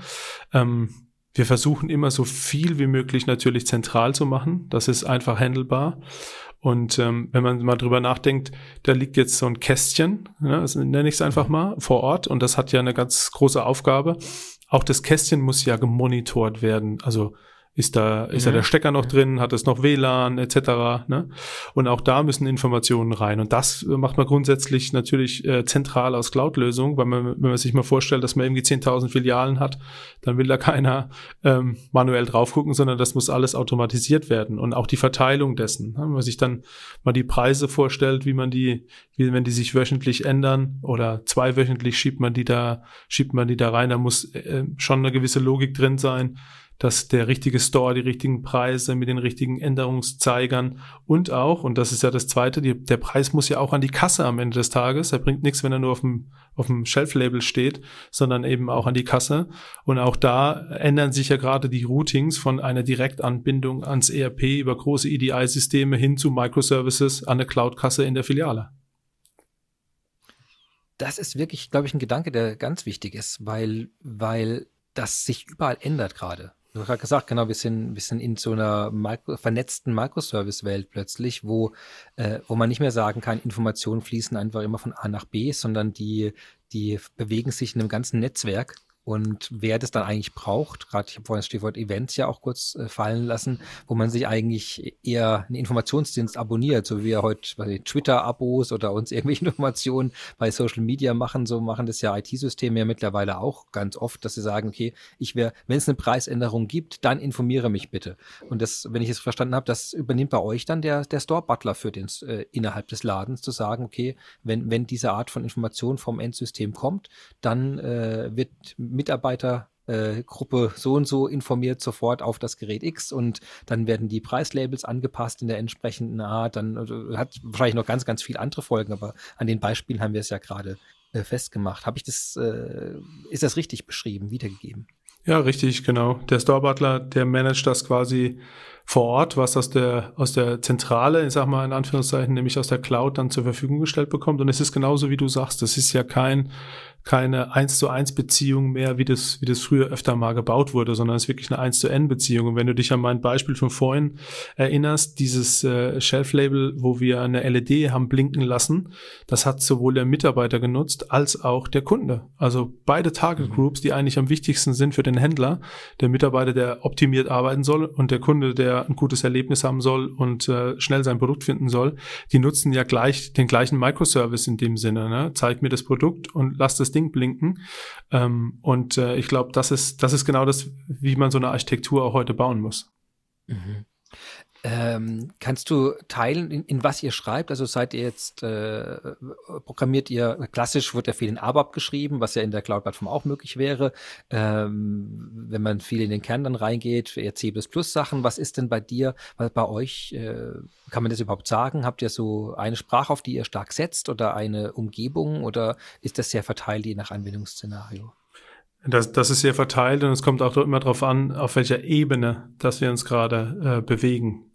Ähm, wir versuchen immer so viel wie möglich natürlich zentral zu machen. Das ist einfach handelbar. Und ähm, wenn man mal drüber nachdenkt, da liegt jetzt so ein Kästchen, ne, das nenne ich es einfach mal, vor Ort und das hat ja eine ganz große Aufgabe. Auch das Kästchen muss ja gemonitort werden. Also ist da, ist ja. da der Stecker noch drin? Hat es noch WLAN etc.? Ne? Und auch da müssen Informationen rein. Und das macht man grundsätzlich natürlich äh, zentral aus Cloud-Lösungen, weil man, wenn man sich mal vorstellt, dass man irgendwie 10.000 Filialen hat, dann will da keiner ähm, manuell drauf gucken, sondern das muss alles automatisiert werden. Und auch die Verteilung dessen. Ne? Wenn man sich dann mal die Preise vorstellt, wie man die, wie, wenn die sich wöchentlich ändern oder zweiwöchentlich schiebt man die da, schiebt man die da rein, da muss äh, schon eine gewisse Logik drin sein dass der richtige Store die richtigen Preise mit den richtigen Änderungszeigern und auch, und das ist ja das Zweite, die, der Preis muss ja auch an die Kasse am Ende des Tages. Er bringt nichts, wenn er nur auf dem, auf dem Shelf-Label steht, sondern eben auch an die Kasse. Und auch da ändern sich ja gerade die Routings von einer Direktanbindung ans ERP über große EDI-Systeme hin zu Microservices an eine Cloud-Kasse in der Filiale. Das ist wirklich, glaube ich, ein Gedanke, der ganz wichtig ist, weil, weil das sich überall ändert gerade. Du hast gerade gesagt, genau, wir sind, wir sind in so einer Micro, vernetzten Microservice-Welt plötzlich, wo, äh, wo man nicht mehr sagen kann, Informationen fließen einfach immer von A nach B, sondern die, die bewegen sich in einem ganzen Netzwerk und wer das dann eigentlich braucht, gerade ich habe vorhin das Stichwort Events ja auch kurz äh, fallen lassen, wo man sich eigentlich eher einen Informationsdienst abonniert, so wie wir heute Twitter-Abos oder uns irgendwelche <laughs> Informationen bei Social Media machen, so machen das ja IT-Systeme ja mittlerweile auch ganz oft, dass sie sagen, okay, ich wäre, wenn es eine Preisänderung gibt, dann informiere mich bitte. Und das, wenn ich es verstanden habe, das übernimmt bei euch dann der, der Store-Butler für den äh, innerhalb des Ladens zu sagen, okay, wenn, wenn diese Art von Information vom Endsystem kommt, dann äh, wird Mitarbeitergruppe äh, so und so informiert sofort auf das Gerät X und dann werden die Preislabels angepasst in der entsprechenden Art. Dann also, hat wahrscheinlich noch ganz, ganz viele andere Folgen, aber an den Beispielen haben wir es ja gerade äh, festgemacht. Habe ich das, äh, ist das richtig beschrieben, wiedergegeben? Ja, richtig, genau. Der Store Butler, der managt das quasi vor Ort, was aus der, aus der Zentrale, ich sag mal in Anführungszeichen, nämlich aus der Cloud dann zur Verfügung gestellt bekommt. Und es ist genauso, wie du sagst, das ist ja kein keine 1 zu 1 Beziehung mehr, wie das, wie das früher öfter mal gebaut wurde, sondern es ist wirklich eine 1 zu N Beziehung. Und wenn du dich an mein Beispiel von vorhin erinnerst, dieses äh, Shelf-Label, wo wir eine LED haben blinken lassen, das hat sowohl der Mitarbeiter genutzt als auch der Kunde. Also beide Target mhm. Groups, die eigentlich am wichtigsten sind für den Händler, der Mitarbeiter, der optimiert arbeiten soll und der Kunde, der ein gutes Erlebnis haben soll und äh, schnell sein Produkt finden soll, die nutzen ja gleich den gleichen Microservice in dem Sinne. Ne? Zeig mir das Produkt und lass das Ding blinken. Ähm, und äh, ich glaube, das ist, das ist genau das, wie man so eine Architektur auch heute bauen muss. Mhm. Ähm, kannst du teilen, in, in, was ihr schreibt? Also seid ihr jetzt, äh, programmiert ihr, klassisch wird ja viel in ABAP geschrieben, was ja in der Cloud-Plattform auch möglich wäre. Ähm, wenn man viel in den Kern dann reingeht, eher C++-Sachen. Was ist denn bei dir, bei euch, äh, kann man das überhaupt sagen? Habt ihr so eine Sprache, auf die ihr stark setzt oder eine Umgebung oder ist das sehr verteilt je nach Anwendungsszenario? Das, das ist sehr verteilt und es kommt auch immer darauf an, auf welcher Ebene, dass wir uns gerade äh, bewegen.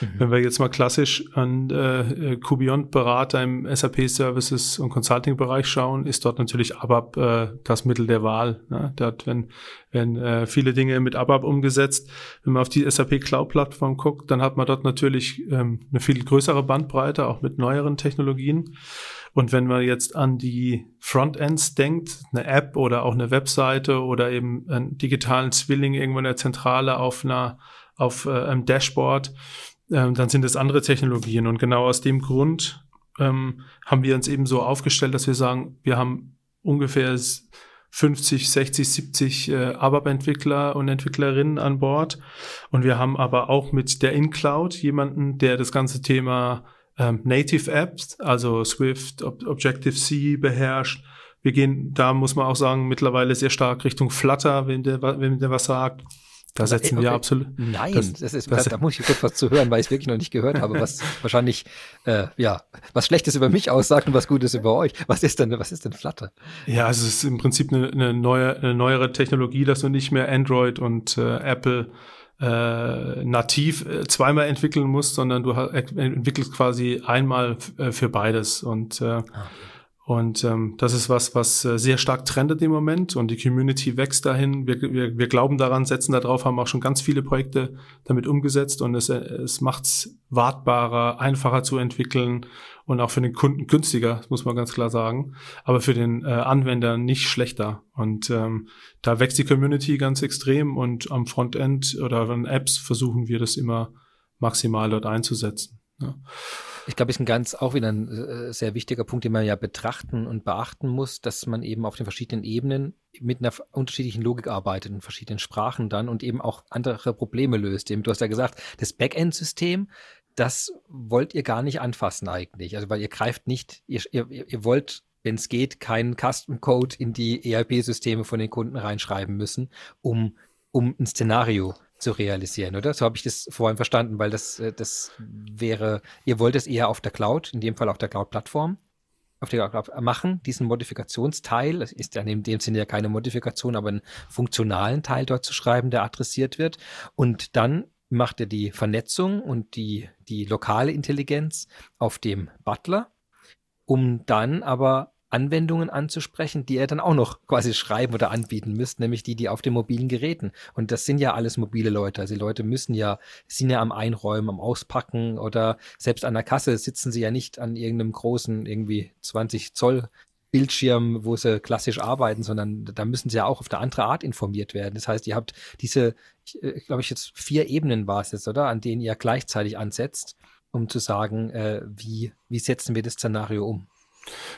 Mhm. Wenn wir jetzt mal klassisch an äh, Kubiont-Berater im SAP-Services und Consulting-Bereich schauen, ist dort natürlich ABAP äh, das Mittel der Wahl. Ne? Dort werden, werden äh, viele Dinge mit ABAP umgesetzt. Wenn man auf die SAP Cloud-Plattform guckt, dann hat man dort natürlich ähm, eine viel größere Bandbreite, auch mit neueren Technologien. Und wenn man jetzt an die Frontends denkt, eine App oder auch eine Webseite oder eben einen digitalen Zwilling irgendwo in der Zentrale auf einer auf äh, einem Dashboard, ähm, dann sind es andere Technologien. Und genau aus dem Grund ähm, haben wir uns eben so aufgestellt, dass wir sagen, wir haben ungefähr 50, 60, 70 äh, ABAP-Entwickler und Entwicklerinnen an Bord. Und wir haben aber auch mit der InCloud jemanden, der das ganze Thema ähm, Native Apps, also Swift, Ob Objective-C beherrscht. Wir gehen, da muss man auch sagen, mittlerweile sehr stark Richtung Flutter, wenn der, wenn der was sagt. Da setzen okay. wir absolut. Nein, das, das ist, das, da muss ich kurz was zu hören, weil ich es wirklich noch nicht gehört habe, was <laughs> wahrscheinlich äh, ja was Schlechtes über mich aussagt und was Gutes über euch. Was ist denn, was ist denn Flutter? Ja, also es ist im Prinzip eine, eine neue, eine neuere Technologie, dass du nicht mehr Android und äh, Apple äh, nativ äh, zweimal entwickeln musst, sondern du entwickelst quasi einmal äh, für beides und äh, ah. Und ähm, das ist was, was äh, sehr stark trendet im Moment und die Community wächst dahin. Wir, wir, wir glauben daran, setzen darauf, haben auch schon ganz viele Projekte damit umgesetzt und es, äh, es macht es wartbarer, einfacher zu entwickeln und auch für den Kunden günstiger, muss man ganz klar sagen, aber für den äh, Anwender nicht schlechter. Und ähm, da wächst die Community ganz extrem und am Frontend oder an Apps versuchen wir das immer maximal dort einzusetzen. Ja. Ich glaube, ist ein ganz auch wieder ein äh, sehr wichtiger Punkt, den man ja betrachten und beachten muss, dass man eben auf den verschiedenen Ebenen mit einer unterschiedlichen Logik arbeitet, in verschiedenen Sprachen dann und eben auch andere Probleme löst. Eben, du hast ja gesagt, das Backend-System, das wollt ihr gar nicht anfassen eigentlich. Also weil ihr greift nicht, ihr, ihr, ihr wollt wenn es geht, keinen Custom Code in die ERP-Systeme von den Kunden reinschreiben müssen, um, um ein Szenario zu realisieren, oder? So habe ich das vorhin verstanden, weil das, äh, das wäre, ihr wollt es eher auf der Cloud, in dem Fall auf der Cloud-Plattform, auf der Cloud machen, diesen Modifikationsteil, das ist ja in dem Sinne ja keine Modifikation, aber einen funktionalen Teil dort zu schreiben, der adressiert wird. Und dann macht ihr die Vernetzung und die, die lokale Intelligenz auf dem Butler, um dann aber Anwendungen anzusprechen, die ihr dann auch noch quasi schreiben oder anbieten müsst, nämlich die, die auf den mobilen Geräten. Und das sind ja alles mobile Leute. Also die Leute müssen ja, sind ja am Einräumen, am Auspacken oder selbst an der Kasse sitzen sie ja nicht an irgendeinem großen, irgendwie 20 Zoll Bildschirm, wo sie klassisch arbeiten, sondern da müssen sie ja auch auf eine andere Art informiert werden. Das heißt, ihr habt diese, äh, glaube ich, jetzt vier Ebenen war es jetzt, oder? An denen ihr gleichzeitig ansetzt, um zu sagen, äh, wie, wie setzen wir das Szenario um?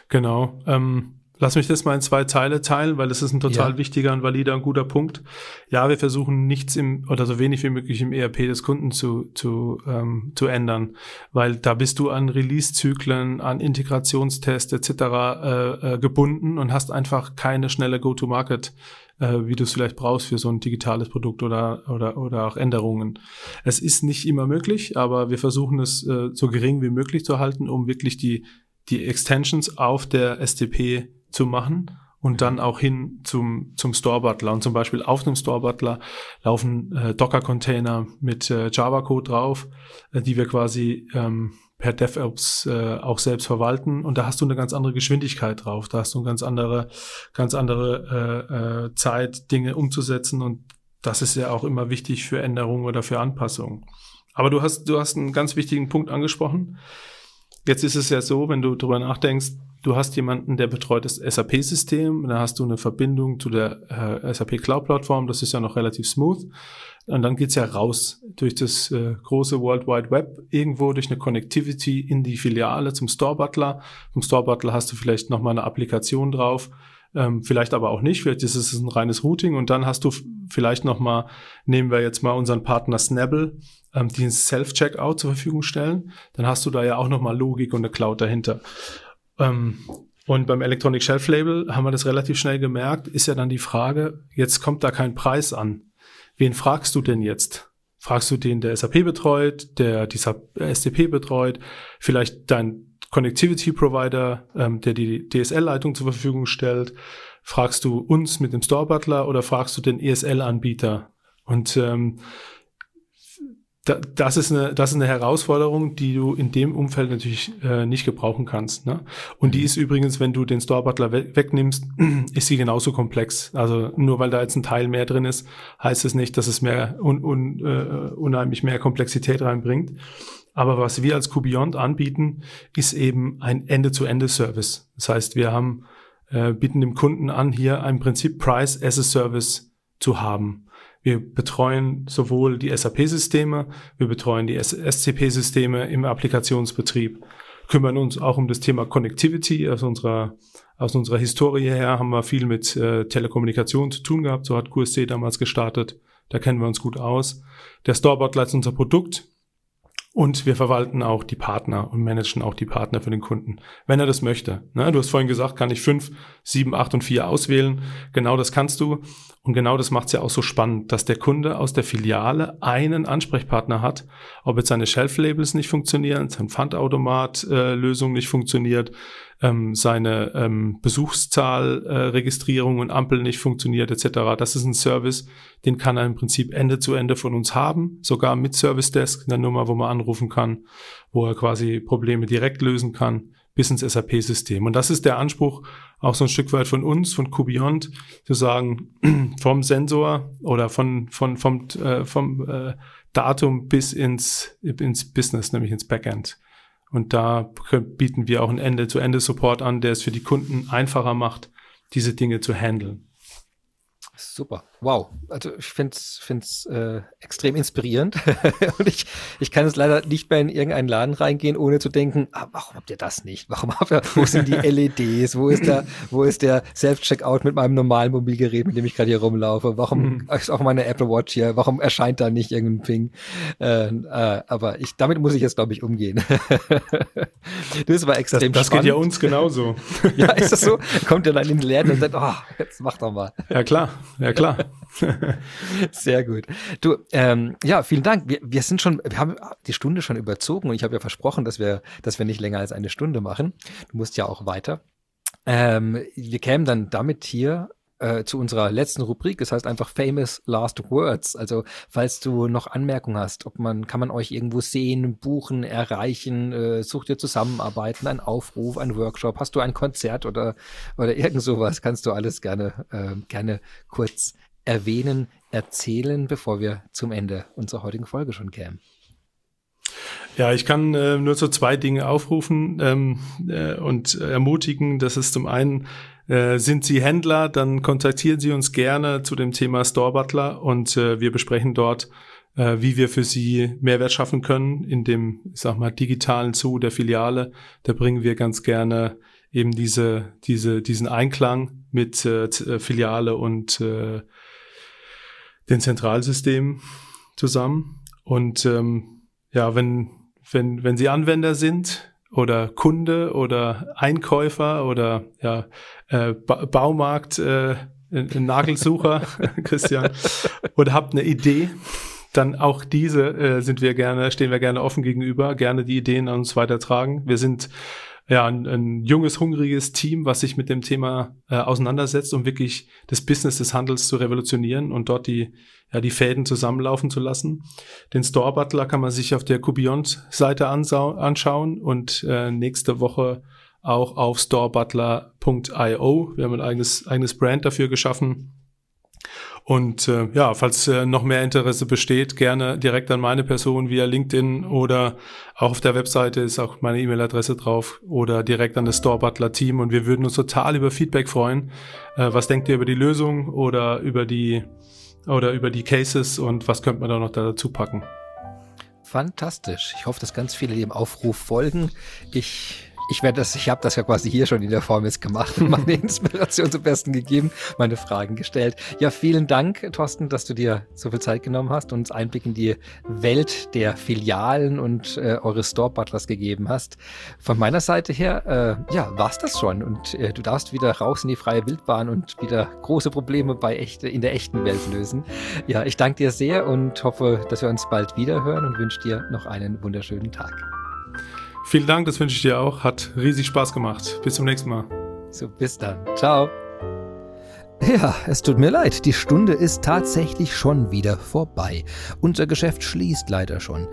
Genau. Ähm, lass mich das mal in zwei Teile teilen, weil das ist ein total ja. wichtiger und valider und guter Punkt. Ja, wir versuchen nichts im oder so wenig wie möglich im ERP des Kunden zu, zu, ähm, zu ändern, weil da bist du an Release-Zyklen, an Integrationstests etc. Äh, äh, gebunden und hast einfach keine schnelle Go-to-Market äh, wie du es vielleicht brauchst für so ein digitales Produkt oder, oder, oder auch Änderungen. Es ist nicht immer möglich, aber wir versuchen es äh, so gering wie möglich zu halten, um wirklich die die Extensions auf der SDP zu machen und dann auch hin zum, zum Store Butler. Und zum Beispiel auf dem Store Butler laufen äh, Docker-Container mit äh, Java-Code drauf, äh, die wir quasi ähm, per DevOps äh, auch selbst verwalten. Und da hast du eine ganz andere Geschwindigkeit drauf. Da hast du eine ganz andere, ganz andere äh, äh, Zeit, Dinge umzusetzen. Und das ist ja auch immer wichtig für Änderungen oder für Anpassungen. Aber du hast, du hast einen ganz wichtigen Punkt angesprochen. Jetzt ist es ja so, wenn du drüber nachdenkst, du hast jemanden, der betreut das SAP-System, dann hast du eine Verbindung zu der äh, SAP Cloud-Plattform, das ist ja noch relativ smooth. Und dann geht's ja raus durch das äh, große World Wide Web, irgendwo durch eine Connectivity in die Filiale zum Store Butler. Vom Store Butler hast du vielleicht nochmal eine Applikation drauf, ähm, vielleicht aber auch nicht, vielleicht ist es ein reines Routing und dann hast du vielleicht nochmal, nehmen wir jetzt mal unseren Partner Snabble, ähm, die ein Self-Checkout zur Verfügung stellen, dann hast du da ja auch nochmal Logik und eine Cloud dahinter. Ähm, und beim Electronic Shelf Label haben wir das relativ schnell gemerkt, ist ja dann die Frage, jetzt kommt da kein Preis an. Wen fragst du denn jetzt? Fragst du den, der SAP betreut, der die SDP betreut, vielleicht dein Connectivity Provider, ähm, der die DSL-Leitung zur Verfügung stellt? Fragst du uns mit dem Store Butler oder fragst du den ESL-Anbieter? Und ähm, das ist eine, das ist eine Herausforderung, die du in dem Umfeld natürlich äh, nicht gebrauchen kannst. Ne? Und die mhm. ist übrigens, wenn du den Store Butler we wegnimmst, <clears throat> ist sie genauso komplex. Also nur weil da jetzt ein Teil mehr drin ist, heißt es nicht, dass es mehr un, un, äh, unheimlich mehr Komplexität reinbringt. Aber was wir als QBeyond anbieten, ist eben ein Ende-zu-Ende-Service. Das heißt, wir haben äh, bieten dem Kunden an, hier ein Prinzip Price as a Service zu haben. Wir betreuen sowohl die SAP-Systeme, wir betreuen die SCP-Systeme im Applikationsbetrieb, kümmern uns auch um das Thema Connectivity. Aus unserer, aus unserer Historie her haben wir viel mit äh, Telekommunikation zu tun gehabt. So hat QSC damals gestartet. Da kennen wir uns gut aus. Der Storebot ist unser Produkt. Und wir verwalten auch die Partner und managen auch die Partner für den Kunden, wenn er das möchte. Ne? Du hast vorhin gesagt, kann ich fünf, sieben, acht und vier auswählen. Genau das kannst du. Und genau das macht es ja auch so spannend, dass der Kunde aus der Filiale einen Ansprechpartner hat, ob jetzt seine Shelf-Labels nicht funktionieren, sein Pfandautomat-Lösung äh, nicht funktioniert, ähm, seine ähm, Besuchszahlregistrierung äh, und Ampel nicht funktioniert etc. Das ist ein Service, den kann er im Prinzip Ende zu Ende von uns haben, sogar mit Service Desk, eine Nummer, wo man anrufen kann, wo er quasi Probleme direkt lösen kann bis ins SAP-System. Und das ist der Anspruch auch so ein Stück weit von uns, von QBeyond, zu sagen, <clears throat> vom Sensor oder von, von, vom, äh, vom äh, Datum bis ins, ins Business, nämlich ins Backend. Und da bieten wir auch einen Ende-zu-Ende-Support an, der es für die Kunden einfacher macht, diese Dinge zu handeln. Super. Wow. Also ich finde es äh, extrem inspirierend. <laughs> und ich, ich kann jetzt leider nicht mehr in irgendeinen Laden reingehen, ohne zu denken, ah, warum habt ihr das nicht? Warum habt ihr, wo sind die <laughs> LEDs? Wo ist der, wo ist der Self-Checkout mit meinem normalen Mobilgerät, mit dem ich gerade hier rumlaufe? Warum mhm. ist auch meine Apple Watch hier? Warum erscheint da nicht irgendein Ping? Äh, äh, aber ich, damit muss ich jetzt, glaube ich, umgehen. <laughs> das war extrem das, das spannend. Das geht ja uns genauso. ja, ist das so? Kommt ihr dann in den Läden und sagt, oh, jetzt mach doch mal. Ja, klar ja klar. <laughs> Sehr gut. Du, ähm, ja, vielen Dank. Wir, wir sind schon, wir haben die Stunde schon überzogen und ich habe ja versprochen, dass wir, dass wir nicht länger als eine Stunde machen. Du musst ja auch weiter. Ähm, wir kämen dann damit hier äh, zu unserer letzten Rubrik. Das heißt einfach Famous Last Words. Also falls du noch Anmerkungen hast, ob man, kann man euch irgendwo sehen, buchen, erreichen, äh, sucht ihr zusammenarbeiten, ein Aufruf, ein Workshop, hast du ein Konzert oder, oder irgend sowas, kannst du alles gerne, äh, gerne kurz erwähnen, erzählen, bevor wir zum Ende unserer heutigen Folge schon kämen. Ja, ich kann äh, nur so zwei Dinge aufrufen ähm, äh, und ermutigen. Das ist zum einen äh, sind Sie Händler, dann kontaktieren Sie uns gerne zu dem Thema Store Butler und äh, wir besprechen dort, äh, wie wir für Sie Mehrwert schaffen können in dem, ich sag mal, digitalen Zoo der Filiale. Da bringen wir ganz gerne eben diese, diese, diesen Einklang mit äh, Filiale und den Zentralsystemen zusammen. Und ähm, ja, wenn, wenn, wenn Sie Anwender sind, oder Kunde oder Einkäufer oder ja, äh, ba Baumarkt, äh, Nagelsucher, <laughs> Christian, oder habt eine Idee, dann auch diese äh, sind wir gerne, stehen wir gerne offen gegenüber, gerne die Ideen an uns weitertragen. Wir sind ja ein, ein junges, hungriges Team, was sich mit dem Thema äh, auseinandersetzt, um wirklich das Business des Handels zu revolutionieren und dort die ja, die Fäden zusammenlaufen zu lassen. Den Store Butler kann man sich auf der Kubeyond-Seite anschauen und äh, nächste Woche auch auf storebutler.io. Wir haben ein eigenes, eigenes Brand dafür geschaffen. Und äh, ja, falls äh, noch mehr Interesse besteht, gerne direkt an meine Person via LinkedIn oder auch auf der Webseite ist auch meine E-Mail-Adresse drauf oder direkt an das Store Butler Team. Und wir würden uns total über Feedback freuen. Äh, was denkt ihr über die Lösung oder über die oder über die Cases und was könnte man da noch dazu packen? Fantastisch. Ich hoffe, dass ganz viele dem Aufruf folgen. Ich ich werde das, ich habe das ja quasi hier schon in der Form jetzt gemacht und meine <laughs> Inspiration zum Besten gegeben, meine Fragen gestellt. Ja, vielen Dank, Thorsten, dass du dir so viel Zeit genommen hast und uns Einblick in die Welt der Filialen und äh, eures Store Butlers gegeben hast. Von meiner Seite her, äh, ja, war's das schon und äh, du darfst wieder raus in die freie Wildbahn und wieder große Probleme bei echte, in der echten Welt lösen. Ja, ich danke dir sehr und hoffe, dass wir uns bald wieder hören und wünsche dir noch einen wunderschönen Tag. Vielen Dank, das wünsche ich dir auch. Hat riesig Spaß gemacht. Bis zum nächsten Mal. So, bis dann. Ciao. Ja, es tut mir leid, die Stunde ist tatsächlich schon wieder vorbei. Unser Geschäft schließt leider schon.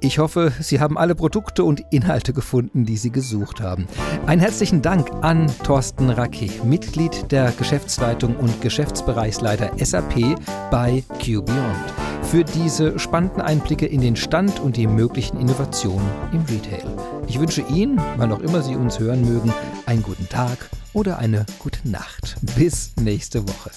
Ich hoffe, Sie haben alle Produkte und Inhalte gefunden, die Sie gesucht haben. Einen herzlichen Dank an Thorsten Racke, Mitglied der Geschäftsleitung und Geschäftsbereichsleiter SAP bei QBeyond, für diese spannenden Einblicke in den Stand und die möglichen Innovationen im Retail. Ich wünsche Ihnen, wann auch immer Sie uns hören mögen, einen guten Tag oder eine gute Nacht. Bis nächste Woche.